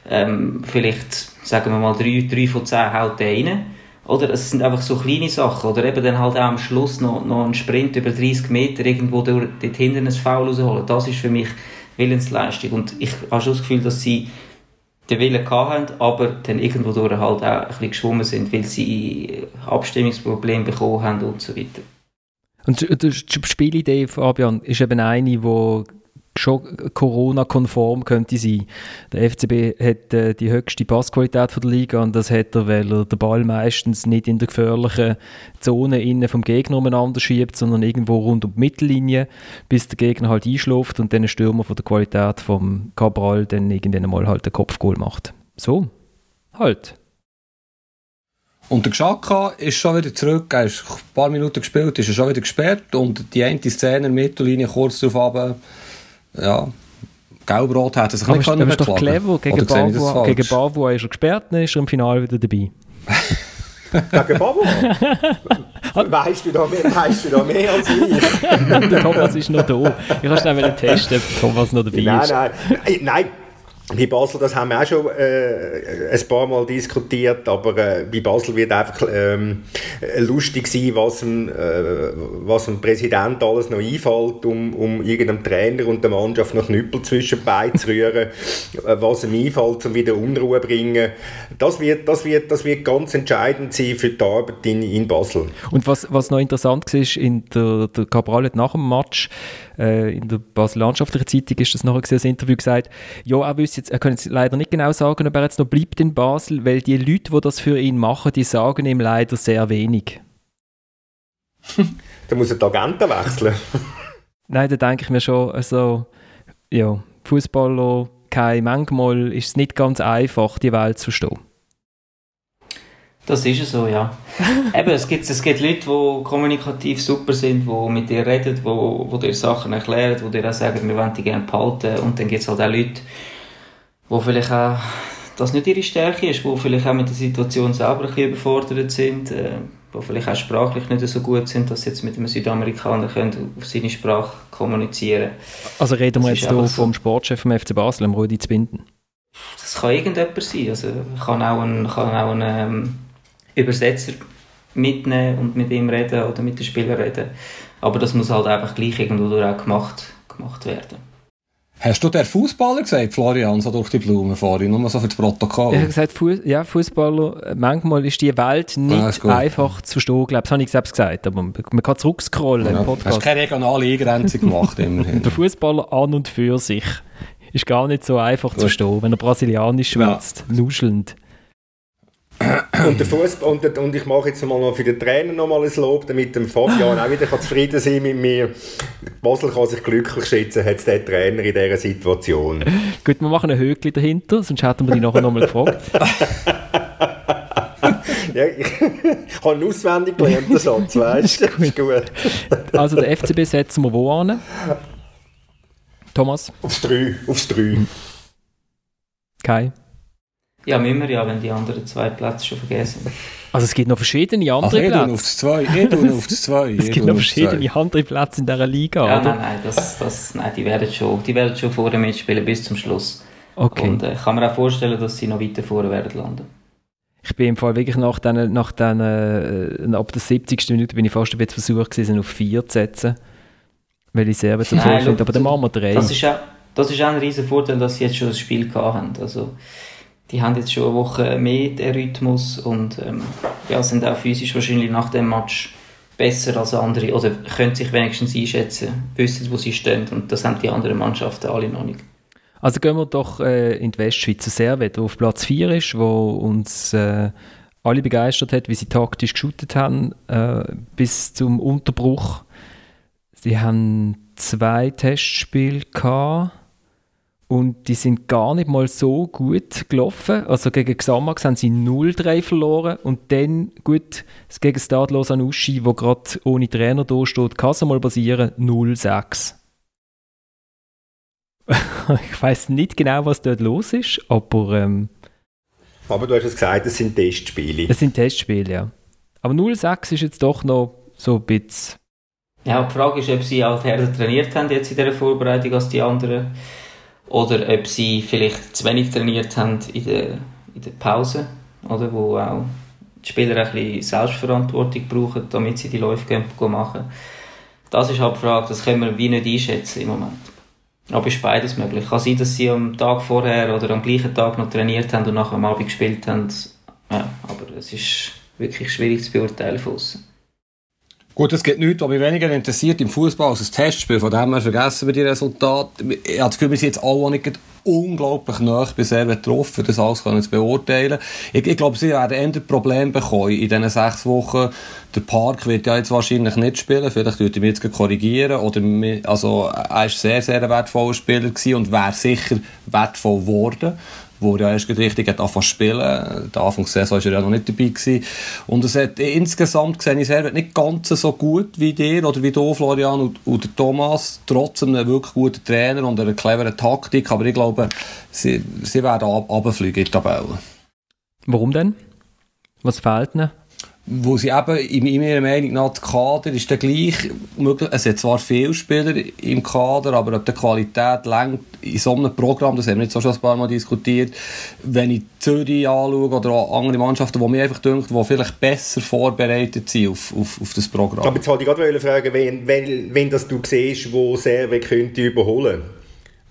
ähm, vielleicht, sagen wir mal, 3, 3 von 10 haut rein. Oder es sind einfach so kleine Sachen. Oder eben dann halt auch am Schluss noch, noch ein Sprint über 30 Meter irgendwo dort, dort hinten ein Foul rausholen. Das ist für mich Willensleistung. Und ich habe schon das Gefühl, dass sie den Willen hatten, aber dann irgendwo durch halt auch ein bisschen geschwommen sind, weil sie Abstimmungsprobleme bekommen haben und so weiter. Und die Spielidee, Fabian, ist eben eine, die schon Corona-konform könnte sein. Der FCB hat äh, die höchste Passqualität der Liga und das hat er, weil er den Ball meistens nicht in der gefährlichen Zone innen vom Gegner umeinander schiebt, sondern irgendwo rund um die Mittellinie, bis der Gegner halt einschläft und dann ein Stürmer von der Qualität vom Cabral dann irgendwann mal halt den Kopfgoal macht. So, halt. Und der Gschaka ist schon wieder zurück, er ist ein paar Minuten gespielt, ist er schon wieder gesperrt und die eine Szene in der Mittellinie kurz darauf runter, ja, Gelb-Rot hat er sich aber nicht können. Aber ist doch clever. Gegen Bavua, gegen Bavua ist er gesperrt, dann ist er im Finale wieder dabei. Gegen Bavua? weißt, du da mehr, weißt du da mehr als ich? der Thomas ist noch da. Ich kann schnell testen, ob Thomas noch dabei nein, ist. Nein, nein. Bei Basel, das haben wir auch schon äh, ein paar Mal diskutiert, aber äh, bei Basel wird einfach ähm, lustig sein, was dem, äh, was dem Präsident alles noch einfällt, um, um irgendeinem Trainer und der Mannschaft noch Knüppel zwischen zu rühren, äh, was ihm einfällt, um wieder Unruhe zu bringen. Das wird, das, wird, das wird ganz entscheidend sein für die Arbeit in, in Basel. Und was, was noch interessant war, in der, der Cabral nach dem Match, äh, in der Basel-Landschaftlichen Zeitung ist das nachher gesehen, Interview gesagt, ja, er jetzt, er könnte jetzt leider nicht genau sagen, ob er jetzt noch bleibt in Basel, weil die Leute, die das für ihn machen, die sagen ihm leider sehr wenig. da muss er die Agenten wechseln. Nein, da denke ich mir schon, also, ja, Fußballer, manchmal ist es nicht ganz einfach, die Welt zu verstehen. Das ist so, ja. Eben, es gibt, es gibt Leute, die kommunikativ super sind, die mit dir reden, die, die dir Sachen erklären, die dir auch sagen, wir wollen dich gerne behalten. Und dann gibt es halt auch Leute, die vielleicht auch, das nicht ihre Stärke ist, die vielleicht auch mit der Situation selber ein bisschen überfordert sind, äh, die vielleicht auch sprachlich nicht so gut sind, dass sie jetzt mit einem Südamerikaner können auf seine Sprache kommunizieren Also reden wir jetzt hier vom Sportchef vom FC Basel, dem Rudi Zbinden? Das kann irgendjemand sein. Also kann auch ein, kann auch ein ähm, Übersetzer mitnehmen und mit ihm reden oder mit den Spielern reden. Aber das muss halt einfach gleich irgendwo auch gemacht, gemacht werden. Hast du der Fußballer gesagt, Florian, so durch die Blumen vorhin, nur so für das Protokoll? Ich habe gesagt, Fuß, ja, Fußballer, manchmal ist die Welt nicht ah, einfach zu verstehen, glaube das habe ich selbst gesagt, aber man kann zurückscrollen ja, im Podcast. Hast keine regionale Eingrenzung gemacht, immerhin. der Fußballer an und für sich ist gar nicht so einfach gut. zu verstehen, wenn er brasilianisch schwätzt, ja. nuschelnd. Und, der Fußball, und, und ich mache jetzt mal noch für den Trainer noch mal ein Lob, damit dem Fabian auch wieder zufrieden sein mit mir. Basel kann sich glücklich schätzen, hat der Trainer in dieser Situation. Gut, wir machen ein Höckli dahinter, sonst hätten wir die nachher noch mal gefragt. ja, ich habe einen auswendig gelernt, den Satz, weißt du? ist gut. Also der FCB setzen wir wo an? Thomas? Aufs 3. Aufs 3. Kai? Ja, müssen wir ja, wenn die anderen zwei Plätze schon vergessen sind. Also es gibt noch verschiedene andere Ach, Plätze. Aufs zwei. auf das zwei. es gibt noch verschiedene andere Plätze in dieser Liga, ja, oder? Nein, nein, das, das, nein die, werden schon, die werden schon vorne mitspielen bis zum Schluss. Okay. Und ich äh, kann mir auch vorstellen, dass sie noch weiter vorne werden landen. Ich bin im Fall wirklich nach den, nach den äh, ab der 70. Minute bin ich fast ein bisschen versucht gewesen, auf 4 zu setzen. Weil ich sehr so toll finde, aber dann machen wir 3. Das ist auch, das ist auch ein riesen Vorteil, dass sie jetzt schon das Spiel gehabt haben. Also, die haben jetzt schon eine Woche mehr den Rhythmus und ähm, ja, sind auch physisch wahrscheinlich nach dem Match besser als andere oder können sich wenigstens einschätzen, wissen, wo sie stehen und das haben die anderen Mannschaften alle noch nicht. Also gehen wir doch äh, in die Westschweizer Servet, wo auf Platz 4 ist, wo uns äh, alle begeistert hat, wie sie taktisch geschootet haben, äh, bis zum Unterbruch. Sie haben zwei Testspiele gehabt und die sind gar nicht mal so gut gelaufen. Also gegen Xamax haben sie 0-3 verloren und dann, gut, gegen Stadlos Anuschi, wo gerade ohne Trainer da steht, kann es mal passieren, 0-6. ich weiß nicht genau, was dort los ist, aber... Ähm, aber du hast es gesagt, es sind Testspiele. Es sind Testspiele, ja. Aber 0-6 ist jetzt doch noch so ein bisschen... Ja, die Frage ist, ob sie halt härter trainiert haben jetzt in dieser Vorbereitung als die anderen oder ob sie vielleicht zu wenig trainiert haben in der, in der Pause, oder, wo auch die Spieler ein bisschen Selbstverantwortung brauchen, damit sie die Läufe machen Das ist halt die Frage, das können wir wie nicht einschätzen im Moment. Aber ist beides möglich. Kann sein, dass sie am Tag vorher oder am gleichen Tag noch trainiert haben und nachher am Abend gespielt haben. Ja, aber es ist wirklich schwierig zu beurteilen von außen. Gut, es gibt nichts, was mich weniger interessiert im Fußball als ein Testspiel. Von dem her vergessen wir die Resultate. Ich habe das Gefühl, wir sind jetzt alle nicht unglaublich nah bisher betroffen, das alles können zu beurteilen. Ich, ich glaube, sie werden eher Problem bekommen in diesen sechs Wochen. Der Park wird ja jetzt wahrscheinlich nicht spielen, vielleicht würde ich jetzt korrigieren, oder, also, er war sehr, sehr wertvoller Spieler und wäre sicher wertvoll geworden wo er erst richtig hat angefangen zu spielen. Der Anfang der Saison war er ja noch nicht dabei gewesen. Und es hat insgesamt gesehen, ich selber nicht ganz so gut wie dir oder wie du, Florian und, und Thomas, trotz einem wirklich guten Trainer und einer cleveren Taktik. Aber ich glaube, sie, sie werden runterfliegen in die Tabelle. Warum denn? Was fehlt ihnen? Wo sie eben, in meiner Meinung nach, das Kader ist der gleich möglich. Es hat zwar viele Spieler im Kader, aber ob die Qualität längt in so einem Programm, das haben wir jetzt auch schon ein paar Mal diskutiert, wenn ich Zürich anschaue oder andere Mannschaften, die mir einfach denken, die vielleicht besser vorbereitet sind auf, auf, auf das Programm. Aber jetzt wollte ich gerade fragen, wenn, wenn, wenn das du siehst, wo Serve könnte überholen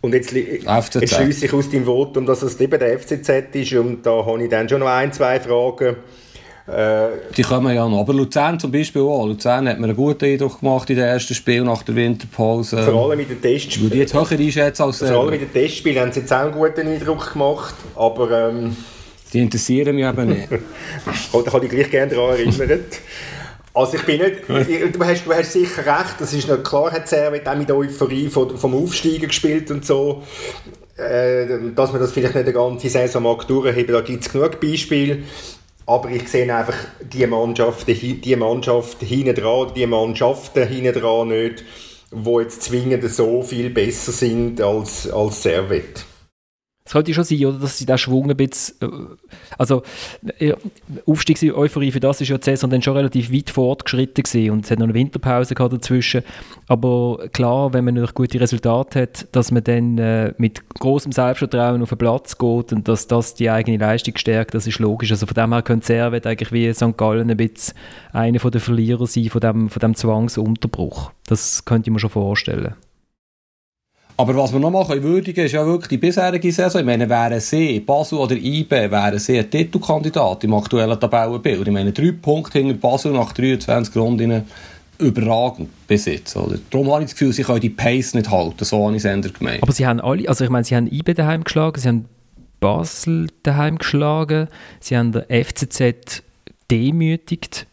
und jetzt, jetzt schließe ich aus deinem Votum, dass es eben der FCZ ist und da habe ich dann schon noch ein, zwei Fragen. Äh, die kommen ja noch. Aber Luzern zum Beispiel auch. Luzern hat mir einen guten Eindruck gemacht in den ersten Spielen nach der Winterpause. Vor allem in den Testspielen. Würde jetzt höher einschätzen als... Vor allem in den Testspielen haben sie jetzt auch einen guten Eindruck gemacht, aber... Ähm, die interessieren mich eben nicht. da kann ich gleich gerne daran erinnern. Also ich bin nicht, du hast, du hast sicher recht, das ist noch klar, hat Servet auch mit der Euphorie vom, vom Aufsteigen gespielt und so, äh, dass man das vielleicht nicht eine ganze Saison mag durchheben, da gibt es genug Beispiele. Aber ich sehe einfach die Mannschaften, die Mannschaft hinten dran, die Mannschaften hinten dran nicht, die jetzt zwingend so viel besser sind als, als Servet. Es könnte schon sein, oder, dass sie da Schwung ein bisschen, äh, also äh, Aufstiegseuphorie für das ist ja die Saison dann schon relativ weit fortgeschritten gewesen und es hat noch eine Winterpause gehabt dazwischen, aber klar, wenn man noch gute Resultate hat, dass man dann äh, mit großem Selbstvertrauen auf den Platz geht und dass das die eigene Leistung stärkt, das ist logisch. Also von dem her könnte Servet eigentlich wie St. Gallen ein bisschen einer der Verlierer sein von dem, von dem Zwangsunterbruch. Das könnte ich mir schon vorstellen. Aber was wir noch mal würdigen können, ist ja wirklich die bisherige Saison. Ich meine, wären sie, Basel oder IB, wären sie ein Titelkandidat im aktuellen Tabellenbild. Ich meine, drei Punkte hinter Basel nach 23 Runden überragend bis jetzt. Oder? Darum habe ich das Gefühl, sie können die Pace nicht halten, so habe ich es gemeint. Aber sie haben alle, also ich meine, sie haben IB daheim geschlagen, sie haben Basel daheim geschlagen, sie haben der FCZ demütigt.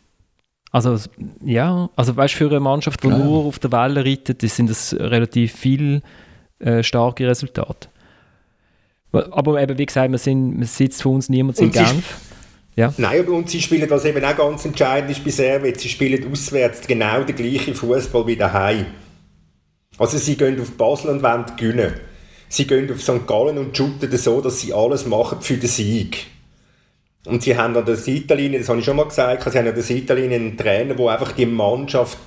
Also ja, also weißt für eine Mannschaft, die ja. nur auf der Welle reitet, sind das relativ viel äh, starke Resultate. Aber eben, wie gesagt, wir sind, man sitzt von uns niemand in Genf. Ja. Nein, aber und sie spielen, was eben auch ganz entscheidend ist bei Servet, sie spielen auswärts genau den gleichen Fußball wie daheim. Also sie gehen auf Basel und wollen gewinnen. Sie gehen auf St. Gallen und shooten so, dass sie alles machen für den Sieg. Und sie haben an der Seitenlinie, das habe ich schon mal gesagt, sie haben an der Seitenlinie einen Trainer, der einfach die Mannschaft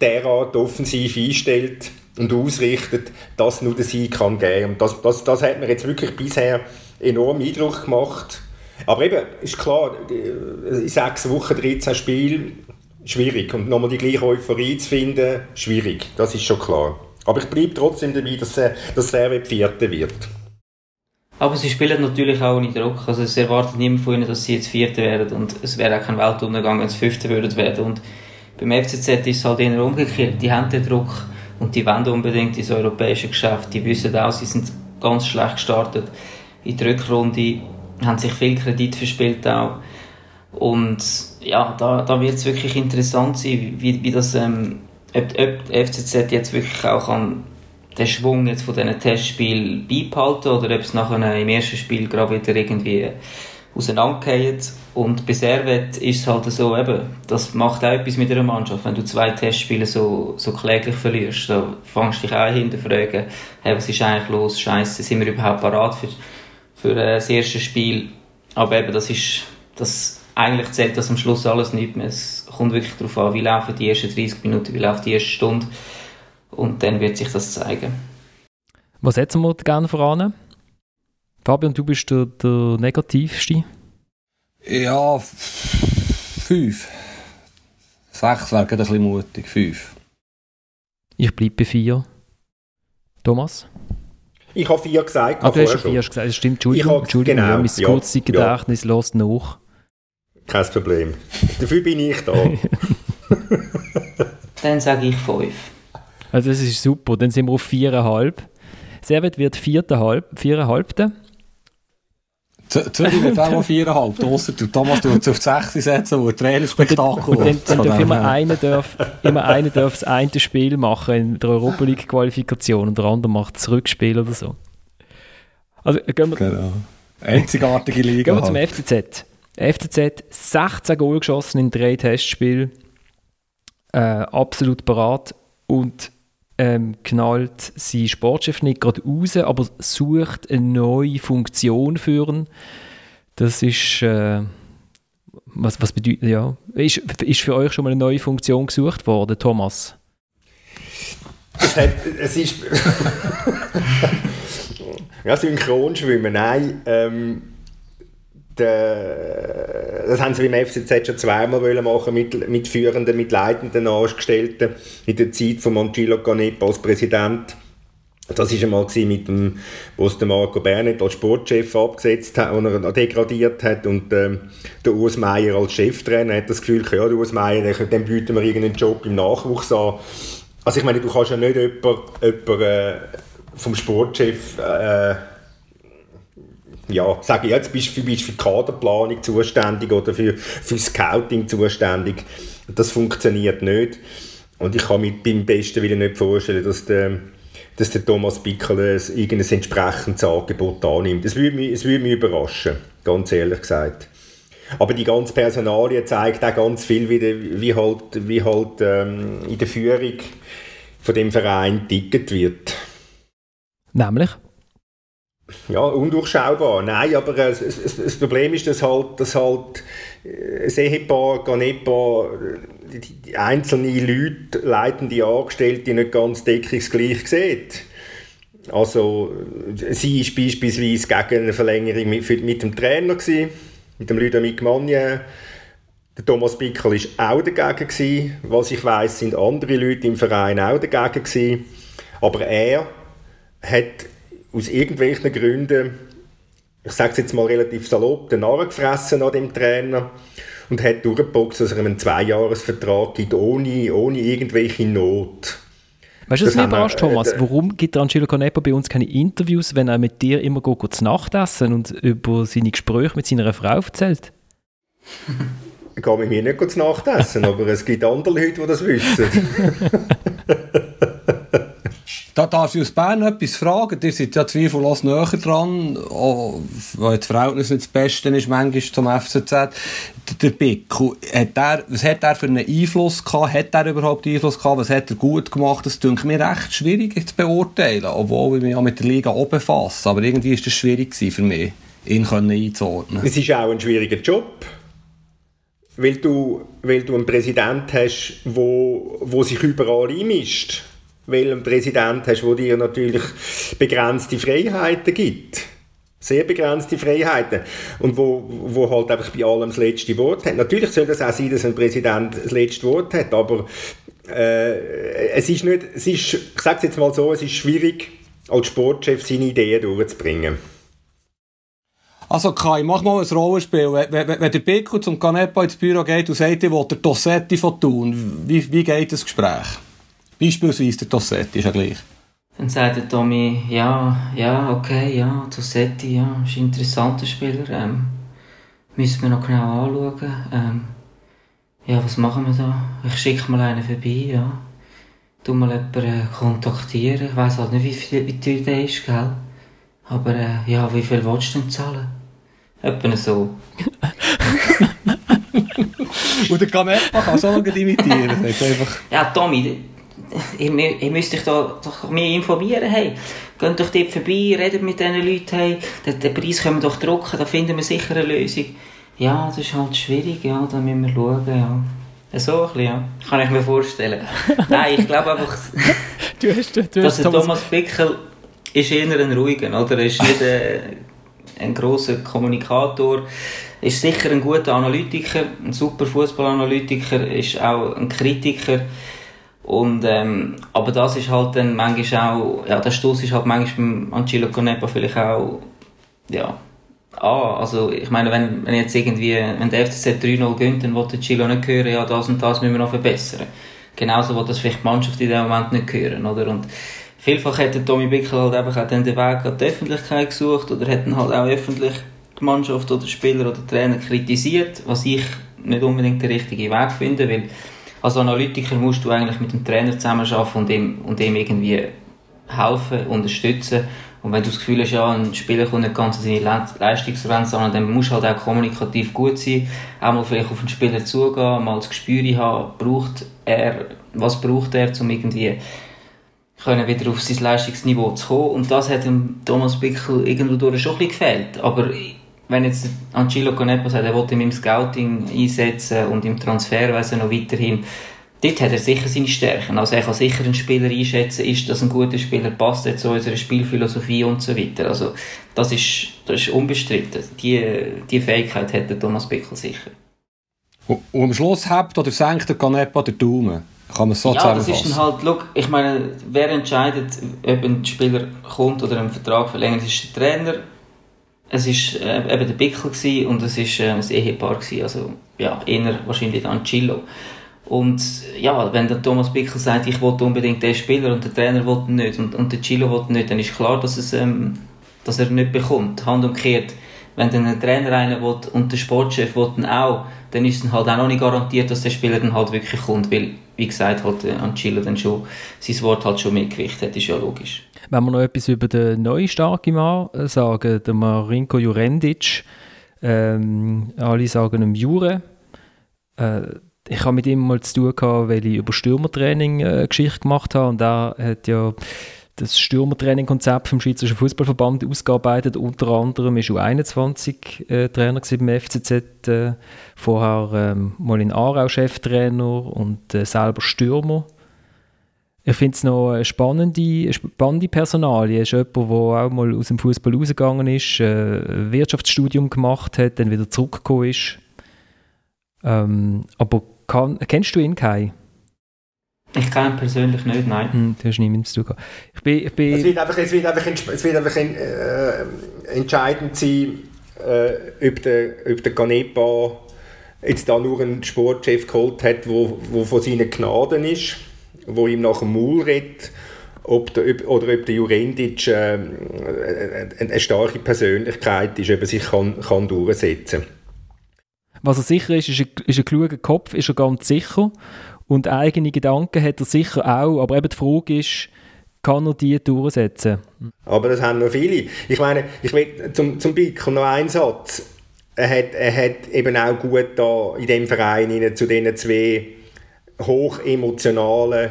derart offensiv einstellt, und ausrichtet, dass nur der Sieg kann geben. Und das, das, das hat mir jetzt wirklich bisher enorm Eindruck gemacht. Aber eben, ist klar, in sechs Wochen, 13 Spiele, schwierig. Und nochmal die gleiche Euphorie zu finden, schwierig. Das ist schon klar. Aber ich bleibe trotzdem dabei, dass, dass Servet Vierte wird. Aber sie spielen natürlich auch ohne Druck. Also es erwartet niemand von ihnen, dass sie jetzt Vierte werden. Und es wäre auch kein Weltuntergang, wenn sie Fünfte würden werden. Und Beim FCZ ist es halt eher umgekehrt. Die haben den Druck und die wollen unbedingt ins europäische Geschäft. Die wissen auch, sie sind ganz schlecht gestartet in der Rückrunde, haben sich viel Kredit verspielt auch. Und ja, da, da wird es wirklich interessant sein, wie, wie das, ähm, ob, ob die FCZ jetzt wirklich auch kann den Schwung jetzt von diesen Testspielen beibehalten oder ob es nachher im ersten Spiel gerade wieder irgendwie auseinandergehen. Und bei Servet ist es halt so, eben, das macht auch etwas mit einer Mannschaft. Wenn du zwei Testspiele so, so kläglich verlierst, da fangst du dich auch hinterfragen, hey, was ist eigentlich los, scheiße, sind wir überhaupt parat für, für äh, das erste Spiel? Aber eben, das ist, das, eigentlich zählt das am Schluss alles nicht mehr. Es kommt wirklich darauf an, wie laufen die ersten 30 Minuten, wie läuft die erste Stunde. Und dann wird sich das zeigen. Was setzen wir gerne voran? Fabian, du bist der, der Negativste. Ja, fünf. Sechs wäre ein bisschen mutig, fünf. Ich bleibe bei vier. Thomas? Ich habe vier gesagt. Ah, du hast schon vier gesagt, das stimmt. Entschuldigung, hab, Entschuldigung genau, ja, mein ja, kurzes Gedächtnis ja. lässt nach. Kein Problem. Dafür bin ich da. Dann sage ich fünf. Also das ist super, dann sind wir auf viereinhalb. Servet wird viereinhalb, viereinhalbte. Zürich wird auch mal viereinhalb, ausser du Thomas du auf 6 setzen, wo ein Trainerspektakel Und dann, dann darf immer einer, darf, immer einer darf das eine Spiel machen in der Europa League Qualifikation und der andere macht das Rückspiel oder so. Also gehen wir, genau. Einzigartige Liga. Gehen wir zum FCZ. FCZ 16 Goal geschossen in drei Testspielen. Äh, absolut parat und ähm, knallt sein Sportchef nicht gerade raus, aber sucht eine neue Funktion für ihn. Das ist, äh, was, was bedeutet, ja, ist, ist für euch schon mal eine neue Funktion gesucht worden, Thomas? Es, hat, es ist... ja, Synchronschwimmen, nein. Ähm, der, das haben sie beim FCZ schon zweimal wollen machen mit, mit führenden, mit leitenden Angestellten in der Zeit von Angelo Canepa als Präsident. Das war einmal mit dem, wo es Marco Bernet als Sportchef abgesetzt hat, und er degradiert hat und ähm, der Urs Meier als Cheftrainer hat das Gefühl, ja, der Urs Meier, dem bieten wir irgendeinen Job im Nachwuchs an. Also ich meine, du kannst ja nicht jemanden, jemanden äh, vom Sportchef äh, ja, sage ich jetzt, bist du bist für Kaderplanung zuständig oder für, für Scouting zuständig. Das funktioniert nicht. Und ich kann mir beim besten Willen nicht vorstellen, dass der, dass der Thomas Bickel irgendein entsprechendes Angebot annimmt. Es würde mich, es würde mich überraschen, ganz ehrlich gesagt. Aber die ganze Personalie zeigt auch ganz viel, wie, wie halt, wie halt ähm, in der Führung von dem Verein ticket wird. Nämlich? Ja, undurchschaubar. Nein, aber äh, das Problem ist, dass halt, dass halt das äh, Ehepaar, Ganepa, die, die einzelnen Leute, leitende Angestellte nicht ganz deckungsgleich sieht. Also, sie war beispielsweise gegen eine Verlängerung mit, mit dem Trainer, gewesen, mit dem Ludovic Magne. Der Thomas Bickel war auch dagegen. Gewesen. Was ich weiß, sind andere Leute im Verein auch dagegen. Gewesen. Aber er hat aus irgendwelchen Gründen, ich sage es jetzt mal relativ salopp, den Narren gefressen an dem Trainer und hat durchgeboxt, dass er einen Zweijahresvertrag gibt, ohne, ohne irgendwelche Not. Weißt du, was mich überrascht, Thomas? Äh, Warum gibt Angelo Canepa bei uns keine Interviews, wenn er mit dir immer geht, geht zu Nacht essen und über seine Gespräche mit seiner Frau erzählt? Ich gehe mit mir nicht zu Nacht essen, aber es gibt andere Leute, die das wissen. Da darf ich aus Bern etwas fragen. Ihr seid ja zweifellos näher dran, oh, weil das Verhältnis nicht das Beste ist, manchmal zum FCZ. Der Bickel, hat der, was hat er für einen Einfluss gehabt? Hat er überhaupt Einfluss gehabt? Was hat er gut gemacht? Das ist mir recht schwierig zu beurteilen, obwohl ich mich ja mit der Liga auch befasse. Aber irgendwie war das schwierig für mich, ihn einzuordnen. Es ist auch ein schwieriger Job weil du, weil du einen Präsident hast, wo, wo sich überall einmischt ein Präsident hast, der dir natürlich begrenzte Freiheiten gibt. Sehr begrenzte Freiheiten. Und wo, wo halt einfach bei allem das letzte Wort hat. Natürlich soll das auch sein, dass ein Präsident das letzte Wort hat, aber äh, es ist nicht, es ist, ich sage es jetzt mal so, es ist schwierig, als Sportchef seine Ideen durchzubringen. Also Kai, mach mal ein Rollenspiel. Wenn, wenn, wenn der Bickel zum Canepa ins Büro geht und sagt, ich will der Tossetti von tun, wie, wie geht das Gespräch? Beispielsweise der Tossetti ist ja gleich. Dann sagt der Tommy, ja, ja, okay, ja, Tossetti, ja, ist ein interessanter Spieler. Ähm, müssen wir noch genau anschauen. Ähm, ja, was machen wir da? Ich schicke mal einen vorbei, ja. Tu mal jemanden äh, kontaktieren. Ich weiss halt nicht, wie, viel, wie teuer der ist, gell? Aber äh, ja, wie viel willst du denn zahlen? Etwa so. Und der Canepa kann so lange imitieren. einfach... Ja, Tommy, ihr, ihr müsst euch da doch mehr informieren. Hey, geht doch dort vorbei, redet mit diesen Leuten. Hey, den, den Preis können wir doch drucken, da finden wir sicher eine Lösung. Ja, das ist halt schwierig, ja, da müssen wir schauen, ja. So ein bisschen, ja. Kann ich mir vorstellen. Nein, ich glaube einfach, du hast, du hast dass der Thomas Bickel ist eher ein ruhiger, oder? Er ist nicht äh, ein großer Kommunikator. Ist sicher ein guter Analytiker, ein super Fußballanalytiker, ist auch ein Kritiker. Und, ähm, aber das ist halt dann manchmal auch, ja, der Stoß ist halt manchmal beim Angelo Conepa vielleicht auch, ja, ah, also ich meine, wenn, wenn jetzt irgendwie, wenn der FCZ 3-0 gönnt, dann will der Chilo nicht hören, ja, das und das müssen wir noch verbessern. Genauso will das vielleicht die Mannschaft in dem Moment nicht hören, oder? Und vielfach hat der Tommy Bickel halt einfach auch den Weg an die Öffentlichkeit gesucht oder hat dann halt auch öffentlich die Mannschaft oder Spieler oder Trainer kritisiert, was ich nicht unbedingt der richtige Weg finde, weil als Analytiker musst du eigentlich mit dem Trainer zusammenarbeiten und ihm, und ihm irgendwie helfen, unterstützen. Und wenn du das Gefühl hast, ja, ein Spieler kommt nicht ganz an seine Leistungsgrenze an, dann musst du halt auch kommunikativ gut sein, auch mal vielleicht auf den Spieler zugehen, mal das Gespür haben, braucht er, was braucht er, um irgendwie können wieder auf sein Leistungsniveau zu kommen. Und das hat dem Thomas Bickel irgendwo durch schon ein bisschen gefehlt. Aber wenn jetzt Angelo Canepa sagt, er wollte ihn im Scouting einsetzen und im Transferwesen noch weiterhin, dort hat er sicher seine Stärken. Also er kann sicher einen Spieler einschätzen, ist das ein guter Spieler, passt er zu unserer Spielphilosophie und so weiter. Also das ist, das ist unbestritten. Die, die Fähigkeit hat der Thomas Bickel sicher. Und, und am Schluss hebt oder senkt der Canepa den Daumen? Kann man so ja, das ist dann halt, look, ich meine, wer entscheidet, ob ein Spieler kommt oder einen Vertrag verlängert, ist der Trainer. Es war äh, eben der Bickel und es war äh, ein Ehepaar gewesen, also ja, eher wahrscheinlich dann Chillo. Und ja, wenn der Thomas Bickel sagt, ich will unbedingt den Spieler und der Trainer will nicht und, und der Chilo will nicht, dann ist klar, dass, es, ähm, dass er nicht bekommt. Hand umgekehrt, wenn dann ein Trainer einen will und der Sportchef will dann auch, dann ist es halt auch noch nicht garantiert, dass der Spieler dann halt wirklich kommt, weil, wie gesagt, halt äh, Chilo dann schon sein Wort halt schon mehr hat, ist ja logisch. Wenn wir noch etwas über den neuen starken Mann sagen, der Marinko Jurendic, ähm, alle sagen ihm Jure, äh, ich habe mit ihm mal zu tun gehabt, weil ich über Stürmertraining äh, Geschichte gemacht habe und er hat ja das Stürmertraining-Konzept vom Schweizerischen Fußballverband ausgearbeitet. Unter anderem war U21 äh, Trainer beim FCZ, äh, vorher ähm, mal in Aarau Cheftrainer und äh, selber Stürmer. Ich finde es noch eine spannende, spannende Personalie. Er ist jemand, der auch mal aus dem Fußball rausgegangen ist, äh, Wirtschaftsstudium gemacht hat, dann wieder zurückgekommen ist. Ähm, aber kann, kennst du ihn, Kai? Ich kenne ihn persönlich nicht, nein. Hm, du hast niemanden zu tun. Ich bin, ich bin es wird einfach, es wird einfach, es wird einfach äh, entscheidend sein, äh, ob der, ob der Ganepa jetzt da nur einen Sportchef geholt hat, der wo, wo von seinen Gnaden ist, wo ihm nach dem Maul redet, ob der, oder ob der Jurendic äh, eine starke Persönlichkeit ist, ob er sich kann, kann durchsetzen kann. Was er sicher ist, ist ein, ist ein kluger Kopf, ist er ganz sicher. Und eigene Gedanken hat er sicher auch. Aber eben die Frage ist, kann er die durchsetzen? Aber das haben noch viele. Ich meine, ich will zum, zum Bickel noch einen Satz. Er hat, er hat eben auch gut da in dem Verein zu diesen zwei hochemotionalen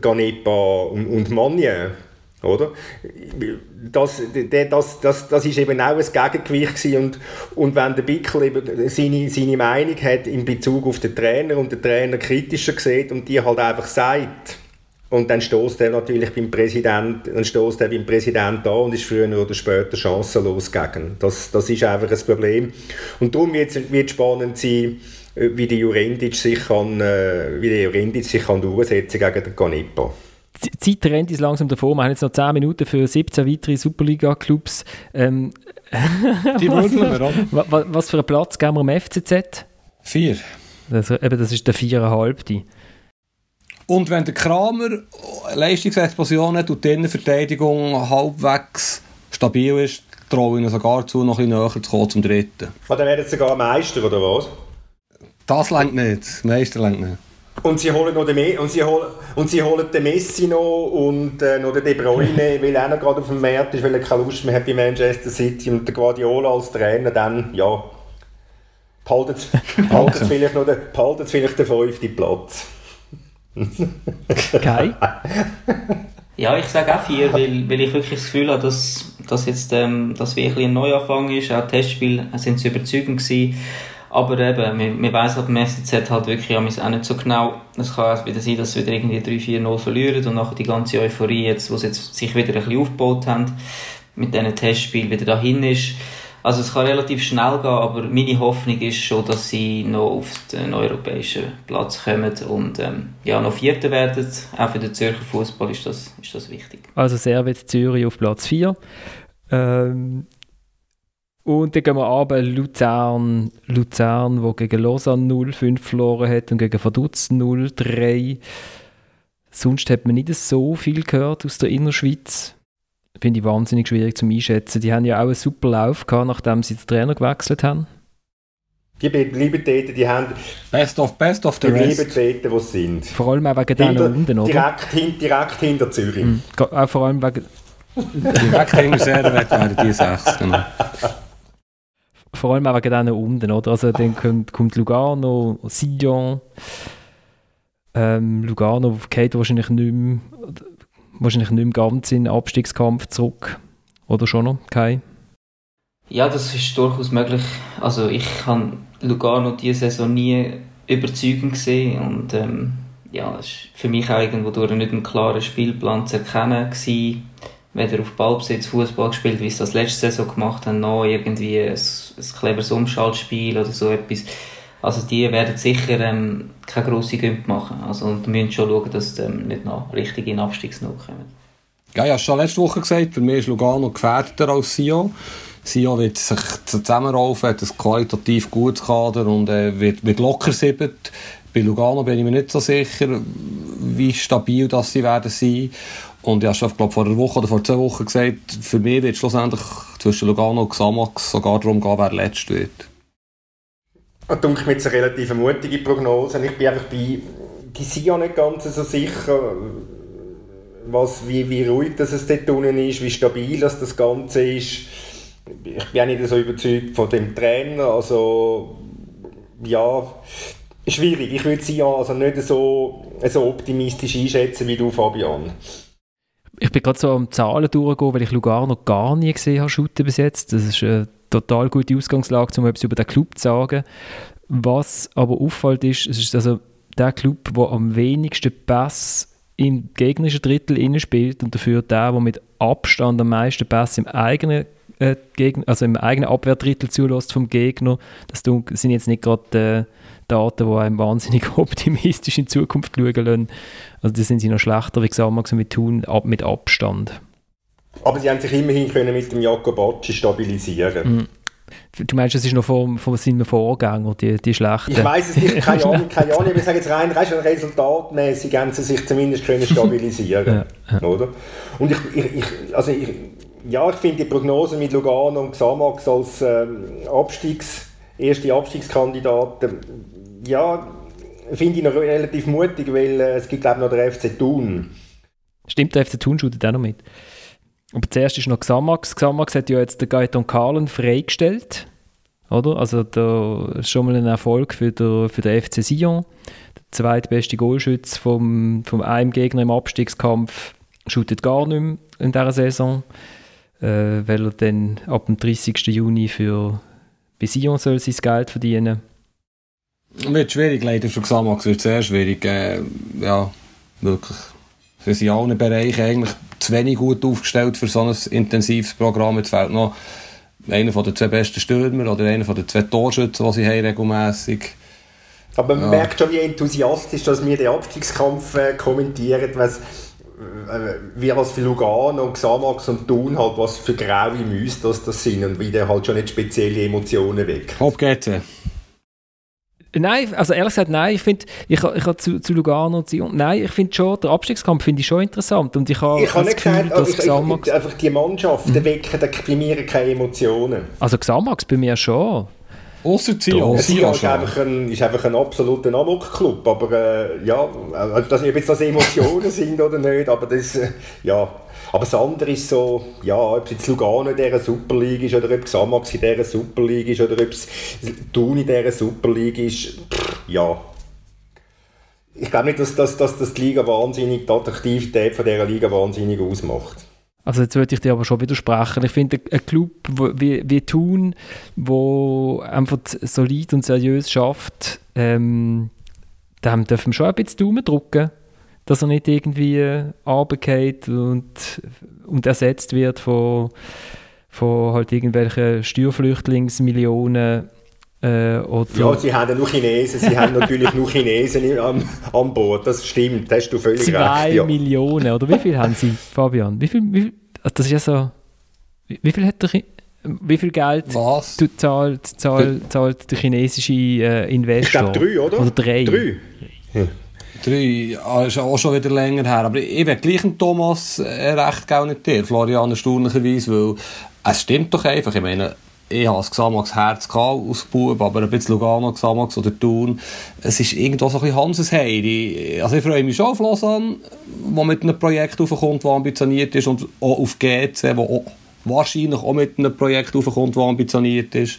Ganepa und, und Manje oder? Das, das, das, das ist eben auch ein Gegengewicht und, und wenn der Bickel eben seine, seine Meinung hat in Bezug auf den Trainer und der Trainer kritischer sieht und die halt einfach sagt, und dann stoßt er natürlich beim Präsident, dann stoßt er beim Präsident an und ist früher oder später chancenlos gegen. Das, das ist einfach ein Problem. Und darum wird es spannend sein, wie der Jurendic sich kann, äh, wie der Jurendic sich kann durchsetzen gegen den Canepa. Die Zeit rennt uns langsam davor. Wir haben jetzt noch 10 Minuten für 17 weitere Superliga-Clubs. Ähm, Die würfeln wir, oder? Was, was für einen Platz geben wir im FCZ? Vier. Das, eben, das ist der viereinhalbte. Und wenn der Kramer Leistungsexplosion hat und die Innenverteidigung halbwegs stabil ist, traue ich ihnen sogar zu, noch ein bisschen näher zu kommen zum dritten. Ah, dann werden sie sogar Meister, oder was? Das längt nicht. Meister längt nicht. Und sie holen noch den, Me und sie holen, und sie holen den Messi noch und äh, noch den De Bruyne, weil er noch gerade auf dem Markt ist, weil er keine Lust mehr hat bei Manchester City und der Guardiola als Trainer dann, ja, behaltet, behaltet vielleicht noch den, behaltet vielleicht den fünften Platz. Kai? Ja, ich sage auch vier, weil, weil ich wirklich das Gefühl habe, dass, dass jetzt ähm, dass wirklich ein Neuanfang ist. Auch Testspiele sind zu überzeugend gewesen. Aber eben, man, man weiss halt, beim FCZ halt wirklich auch nicht so genau. Es kann auch wieder sein, dass sie wieder irgendwie 3-4-0 verlieren und nachher die ganze Euphorie, jetzt, wo sie jetzt sich wieder ein bisschen aufgebaut haben, mit diesen Testspielen wieder dahin ist. Also es kann relativ schnell gehen, aber meine Hoffnung ist schon, dass sie noch auf den europäischen Platz kommen und ähm, ja, noch Vierter werden. Auch für den Zürcher Fußball ist das, ist das wichtig. Also Servet Zürich auf Platz 4. Ähm, und dann gehen wir runter, Luzern, Luzern, wo gegen Lausanne 0-5 verloren hat und gegen Vaduz 0-3. Sonst hat man nicht so viel gehört aus der Innerschweiz. Finde ich wahnsinnig schwierig zu einschätzen. Die haben ja auch einen super Lauf gehabt, nachdem sie den Trainer gewechselt haben. Die bleiben dort, die haben... Best of, best of the die rest. bleiben dort, wo sie sind. Vor allem auch wegen denen unten, oder? Direkt, hin, direkt hinter Zürich. Mhm. Auch vor allem wegen... Direkt hinter werden die sechs, genau. Vor allem auch wegen denen unten, oder? Also dann kommt, kommt Lugano, Sion, ähm, Lugano geht wahrscheinlich nicht mehr, wahrscheinlich nicht mehr ganz in den Abstiegskampf zurück. Oder schon noch? Kai? Ja, das ist durchaus möglich. Also ich habe Lugano diese Saison nie überzeugend gesehen und ähm, ja, es war für mich auch irgendwo durch nicht ein klarer Spielplan zu erkennen gewesen weder auf Ballbesitz Fußball gespielt, wie sie das letzte Saison gemacht haben, noch irgendwie ein, ein cleveres Umschaltspiel oder so etwas. Also die werden sicher ähm, keine grosse Gümp machen. Also und müssen schon schauen, dass sie ähm, nicht noch richtig in Abstiegsnot kommen. Ja, ich habe schon letzte Woche gesagt, für mich ist Lugano gefährdeter als Sion. Sion wird sich zusammenraufen, hat ein qualitativ gutes Kader und äh, wird, wird locker siebert. Bei Lugano bin ich mir nicht so sicher, wie stabil das sie werden sein. Und ich habe vor einer Woche oder vor zwei Wochen gesagt, für mich wird es schlussendlich zwischen Lugano und Xamax sogar darum gehen, wer letzt wird. Ich mir jetzt eine relativ mutige Prognose. Ich bin einfach bei, Sion nicht ganz so sicher, was, wie, wie ruhig das es dort unten ist, wie stabil das, das Ganze ist. Ich bin auch nicht so überzeugt von dem Trainer. Also, ja, schwierig. Ich würde Sion also nicht so, so optimistisch einschätzen wie du, Fabian ich bin gerade so am Zahlen durchgehen, weil ich Lugano gar nie gesehen habe, shooten bis jetzt. Das ist eine total gute Ausgangslage, um etwas über den Club zu sagen. Was aber auffällt ist, es ist also der Club, der am wenigsten Pass im gegnerischen Drittel innen spielt und dafür der, der mit Abstand am meisten Pass im eigenen äh, Gegner, also im eigenen Abwehrdrittel zulässt vom Gegner. Das sind jetzt nicht gerade äh, Daten, die einem wahnsinnig optimistisch in die Zukunft schauen lassen. Also da sind sie noch schlechter, wie gesagt, mit Thun, ab, mit Abstand. Aber sie haben sich immerhin können mit dem Jakobacci stabilisieren mhm. Du meinst, es ist noch von, von seinem Vorgänger, die, die schlechten? Ich weiß es nicht, keine Ahnung, keine Ahnung. Ich sage jetzt rein, rein resultatmäßig haben sie sich zumindest können stabilisieren ja, ja. oder? Und ich, ich, ich also ich, ja, ich finde die Prognose mit Lugano und Xamax als ähm, Abstiegs, erste Abstiegskandidaten ja, finde ich noch relativ mutig, weil äh, es gibt glaube ich noch der FC Thun. Stimmt, der FC Thun schaut auch noch mit. Aber zuerst ist noch Xamax. Xamax hat ja jetzt den Gaetan Kahlen freigestellt. Oder? Also da ist schon mal ein Erfolg für den, für den FC Sion. Der zweitbeste Goalschütz vom, vom einem Gegner im Abstiegskampf shootet gar nicht mehr in dieser Saison, äh, weil er dann ab dem 30. Juni für bei Sion soll sein Geld verdienen soll. Wird schwierig, leider für Xamax wird sehr schwierig. Äh, ja, wirklich. Sie sind in allen Bereichen eigentlich zu wenig gut aufgestellt für so ein intensives Programm. Jetzt fehlt noch einer von den zwei besten Stürmer oder einer von den zwei Torschützen, die sie haben regelmässig. Aber man ja. merkt schon, wie enthusiastisch dass wir den Abstiegskampf äh, kommentieren. Was, äh, wie was für Lugano, Xamax und Thun halt, was für graue Müsse das, das sind und wie der halt schon nicht spezielle Emotionen weg. Hopp geht's. Nein, also ehrlich gesagt, nein, ich finde, ich, ich habe zu, zu Lugano und Sion, nein, ich finde schon, der Abstiegskampf finde ich schon interessant und ich habe ich habe nicht Gefühl, gesagt, dass ich, Xamax... Ich, einfach die Mannschaften mhm. wecken bei mir keine Emotionen. Also Xamax bei mir schon. Außer Sion. Sion ist einfach, ein, ist einfach ein absoluter Amok-Club, aber äh, ja, äh, dass, ob jetzt das Emotionen sind oder nicht, aber das, äh, ja, aber das andere ist so, ja, ob es jetzt Lugano in dieser Super League ist oder ob es Samax in dieser Super League ist oder ob es Thun in dieser Super League ist, pff, ja. Ich glaube nicht, dass, dass, dass das die Liga wahnsinnig, die Attraktivität von dieser Liga wahnsinnig ausmacht. Also jetzt würde ich dir aber schon widersprechen. Ich finde, ein Club wie, wie Thun, wo einfach solid und seriös schafft, ähm, dem dürfen wir schon ein bisschen Daumen drücken dass er nicht irgendwie äh, runtergeht und, und ersetzt wird von, von halt irgendwelchen Steuerflüchtlingsmillionen. Äh, ja, sie haben nur Chinesen, sie haben natürlich nur Chinesen am, am Boot, das stimmt, hast du völlig Zwei recht. Zwei ja. Millionen, oder wie viel haben sie, Fabian? Wie viel, wie viel also das ist ja so, wie, wie viel hat der Chi wie viel Geld Was? Du zahlt, zahlt, zahlt der chinesische äh, Investor? Ich glaube drei, oder? Oder drei. Drei. Hm. 3 ah, ist auch schon wieder länger her. Aber ich bin gleich Thomas äh, recht, gerne nicht dir, Florian, erstaunlicherweise, weil es stimmt doch einfach. Ich meine, ich habe das Xamax Herz als Bub, aber ein bisschen Lugano, Xamax oder Thun. Es ist irgendwo so ein bisschen Hanses Heidi. Also ich freue mich schon auf Lausanne, wo mit einem Projekt raufkommt, das ambitioniert ist und auch auf GC, der wahrscheinlich auch mit einem Projekt raufkommt, das ambitioniert ist.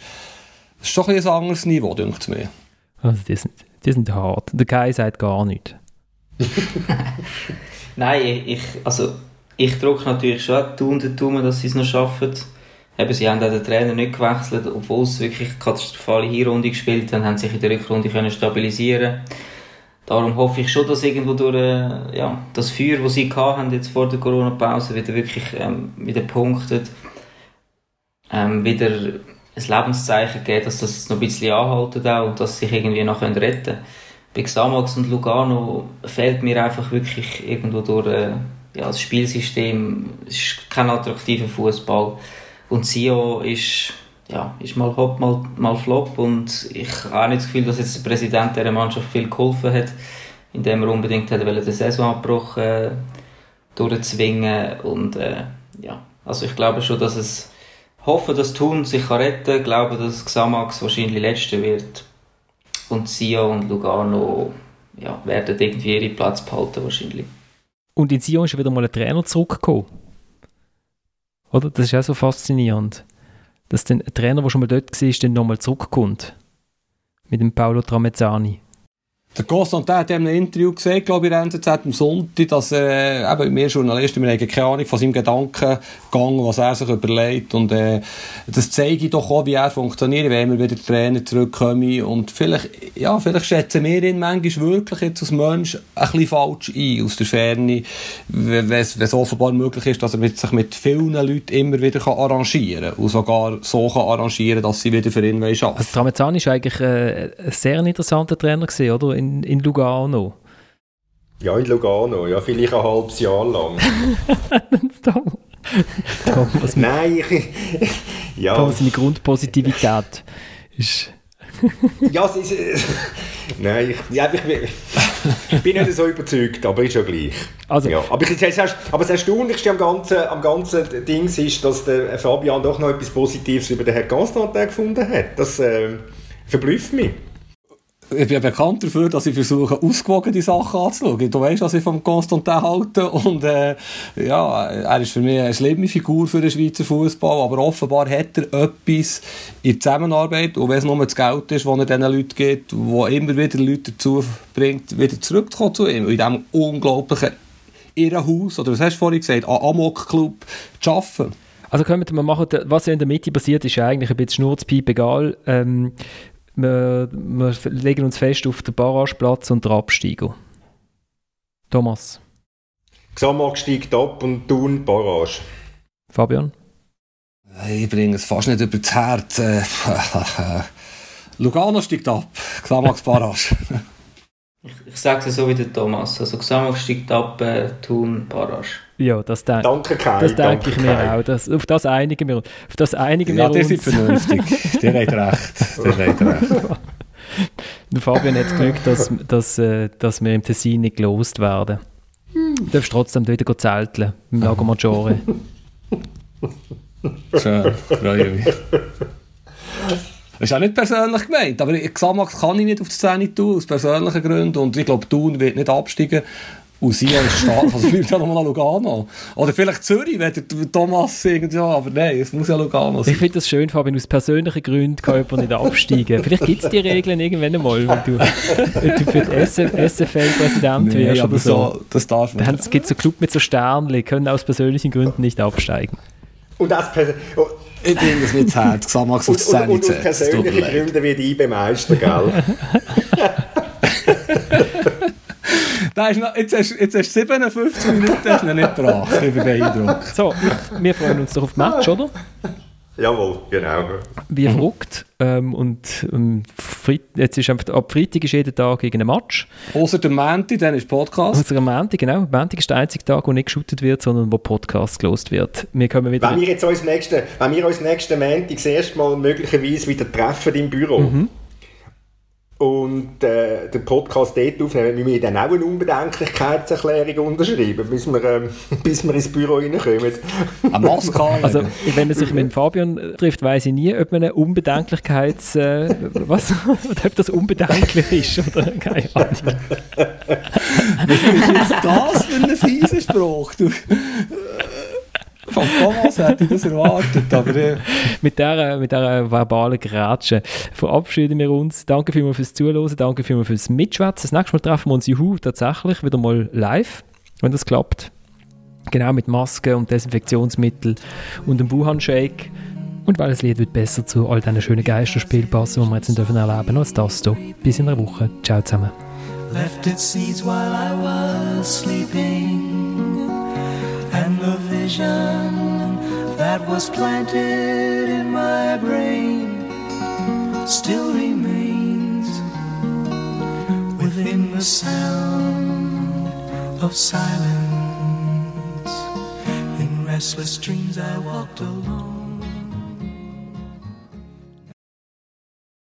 Es ist schon ein, ein anderes Niveau, denke ich mir. Also die sind die sind hart. Der Kai sagt gar nichts. Nein, ich, also, ich drücke natürlich schon Daumen, Daumen, dass sie es noch schaffen. Eben, sie haben auch den Trainer nicht gewechselt, obwohl sie wirklich katastrophale Hinrunde gespielt haben, haben sich in der Rückrunde können stabilisieren Darum hoffe ich schon, dass irgendwo durch äh, ja, das Feuer, das sie haben jetzt vor der Corona-Pause, wieder wirklich ähm, wieder punktet. Ähm, wieder ein Lebenszeichen geben, dass das noch ein bisschen anhaltet auch und dass sie sich irgendwie noch retten können. Bei Xamax und Lugano fehlt mir einfach wirklich irgendwo durch äh, ja, das Spielsystem. Es ist kein attraktiver Fußball und Sio ist ja, ist mal hopp, mal, mal flop und ich habe auch nicht das Gefühl, dass jetzt der Präsident dieser Mannschaft viel geholfen hat, indem er unbedingt hat, den Saisonabbruch äh, durchzwingen und äh, ja, also ich glaube schon, dass es hoffe, dass Thun sich retten kann, glaube, dass Xamax wahrscheinlich Letzte wird. Und Sion und Lugano ja, werden irgendwie ihren Platz behalten wahrscheinlich. Und in Sion ist wieder mal ein Trainer zurückgekommen. Oder? Das ist auch so faszinierend. Dass dann ein Trainer, der schon mal dort war, dann nochmal zurückkommt. Mit dem Paolo Tramezzani. Der Constantin hat in einem Interview gesagt, glaube ich, in NZZ am Sonntag, dass äh, eben, wir Journalisten, wir haben keine Ahnung von seinem Gedankengang, was er sich überlegt. Und, äh, das zeige ich doch auch, wie er funktioniert, wenn wir wieder Trainer zurückkommen. Und vielleicht, ja, vielleicht schätzen wir ihn manchmal wirklich jetzt als Mensch ein bisschen falsch ein, aus der Ferne, wenn es offenbar möglich ist, dass er mit, sich mit vielen Leuten immer wieder kann arrangieren kann. Und sogar so kann arrangieren, dass sie wieder für ihn arbeiten wollen. Also, Tramezzani war eigentlich äh, ein sehr interessanter Trainer, gewesen, oder? In, in Lugano? Ja, in Lugano, ja, vielleicht ein halbes Jahr lang. Thomas, Nein, ich, ja. Thomas, seine Grundpositivität ist... ja, es ist... Nein, ich, ja, ich, bin nicht so überzeugt, aber ist ja gleich. Also, ja, aber, ich, aber das Erstaunlichste am ganzen, am ganzen Ding ist, dass der Fabian doch noch etwas Positives über den Herrn Constantin gefunden hat. Das äh, verblüfft mich ich bin bekannt dafür, dass ich versuche, ausgewogene Sachen anzuschauen. Du weißt, was ich vom Constantin halte. Und, äh, ja, er ist für mich eine schlimme Figur für den Schweizer Fußball. Aber offenbar hat er etwas in Zusammenarbeit, und wenn es nur das Geld ist, das er diesen Leuten gibt, wo immer wieder Leute dazu bringt, wieder zurückzukommen zu ihm. In diesem unglaublichen Irrenhaus, oder was hast du vorhin gesagt, Amok-Club zu arbeiten. Also können wir machen, was in der Mitte passiert, ist eigentlich ein bisschen Schnurzpiep egal. Ähm, wir, wir legen uns fest auf den Barrageplatz und den Absteiger. Thomas. Xamax steigt ab und Thun Barrage. Fabian? Ich bringe es fast nicht über das Herz. Äh, Lugano steigt ab. Xamax Barrage. ich, ich sage es so wie der Thomas. Also Gesamtaufstieg, Tappen, Thun, Barrage. Ja, das, denk, Danke, Kai. das denke ich mir Kai. auch. Das, auf das einigen wir, auf das einigen Ja, wir die sind uns. vernünftig. Der hat recht. Der hat recht. Der Fabian hat Glück, dass, dass, äh, dass wir im Tessin nicht gelost werden. Du darfst trotzdem wieder zelteln im Lago Maggiore. Schön, freue mich. Das ist auch nicht persönlich gemeint, aber Xamax kann ich nicht auf die Szene tun, aus persönlichen Gründen. Und ich glaube, Thun wird nicht absteigen. Und Sion ist stark, also bleibt ja nochmal Lugano. Oder vielleicht Zürich, wenn der Thomas irgendwie, ja, aber nein, es muss ja Lugano Ich sein. finde das schön, Fabian, aus persönlichen Gründen kann jemand nicht absteigen. Vielleicht gibt es die Regeln irgendwann einmal, wenn du, wenn du für SFL-Präsident Nee, wirst aber oder so. so, das darf man. Dann gibt es so Club mit so Sternchen, können aus persönlichen Gründen nicht absteigen. Und, das Pers oh, Ich bringe das nicht zu Herz, Xamax auf und, die und, Szene und aus persönlichen. Gründen wird IBE Meister, gell? Da ist noch, jetzt, hast, jetzt hast du 57 Minuten hast du noch nicht gebracht. Ich bin beeindruckt. So, ich, wir freuen uns doch auf Match, oder? Jawohl, genau. Wie verrückt. Ähm, und ähm, Freit jetzt ist einfach, ab Freitag ist jeden Tag irgendein Match. Außer der Menti, dann ist Podcast. Unser Montag, genau. Montag ist der einzige Tag, wo nicht geshootet wird, sondern wo Podcast gelost wird. Wir kommen wieder... Wenn wir jetzt uns nächsten, wenn wir uns nächsten Montag das erste Mal möglicherweise wieder treffen im Büro Mhm. Und äh, den Podcast dort aufnehmen, müssen wir dann auch eine Unbedenklichkeitserklärung unterschreiben, bis wir, ähm, bis wir ins Büro reinkommen. Eine Maske. Also, wenn man sich mit Fabian äh, trifft, weiß ich nie, ob man eine Unbedenklichkeits... Äh, was? Oder ob das unbedenklich ist, oder? Keine Ahnung. Was ist jetzt das für ein fieser Spruch? Du, von Thomas hätte ich das erwartet, aber äh, Mit dieser, mit dieser verbalen Grätsche verabschieden wir uns. Danke vielmals fürs Zuhören, danke vielmals fürs Mitschwätzen. Das nächste Mal treffen wir uns Juhu tatsächlich wieder mal live, wenn das klappt. Genau, mit Maske und Desinfektionsmittel und einem Wuhan-Shake. Und weil das Lied wird besser zu all diesen schönen Geisterspielen passen, die wir jetzt nicht dürfen erleben als das hier. Bis in einer Woche. Ciao zusammen. left its seeds while I was sleeping, vision that was planted in my brain still remains within the sound of silence. In restless dreams, I walked alone.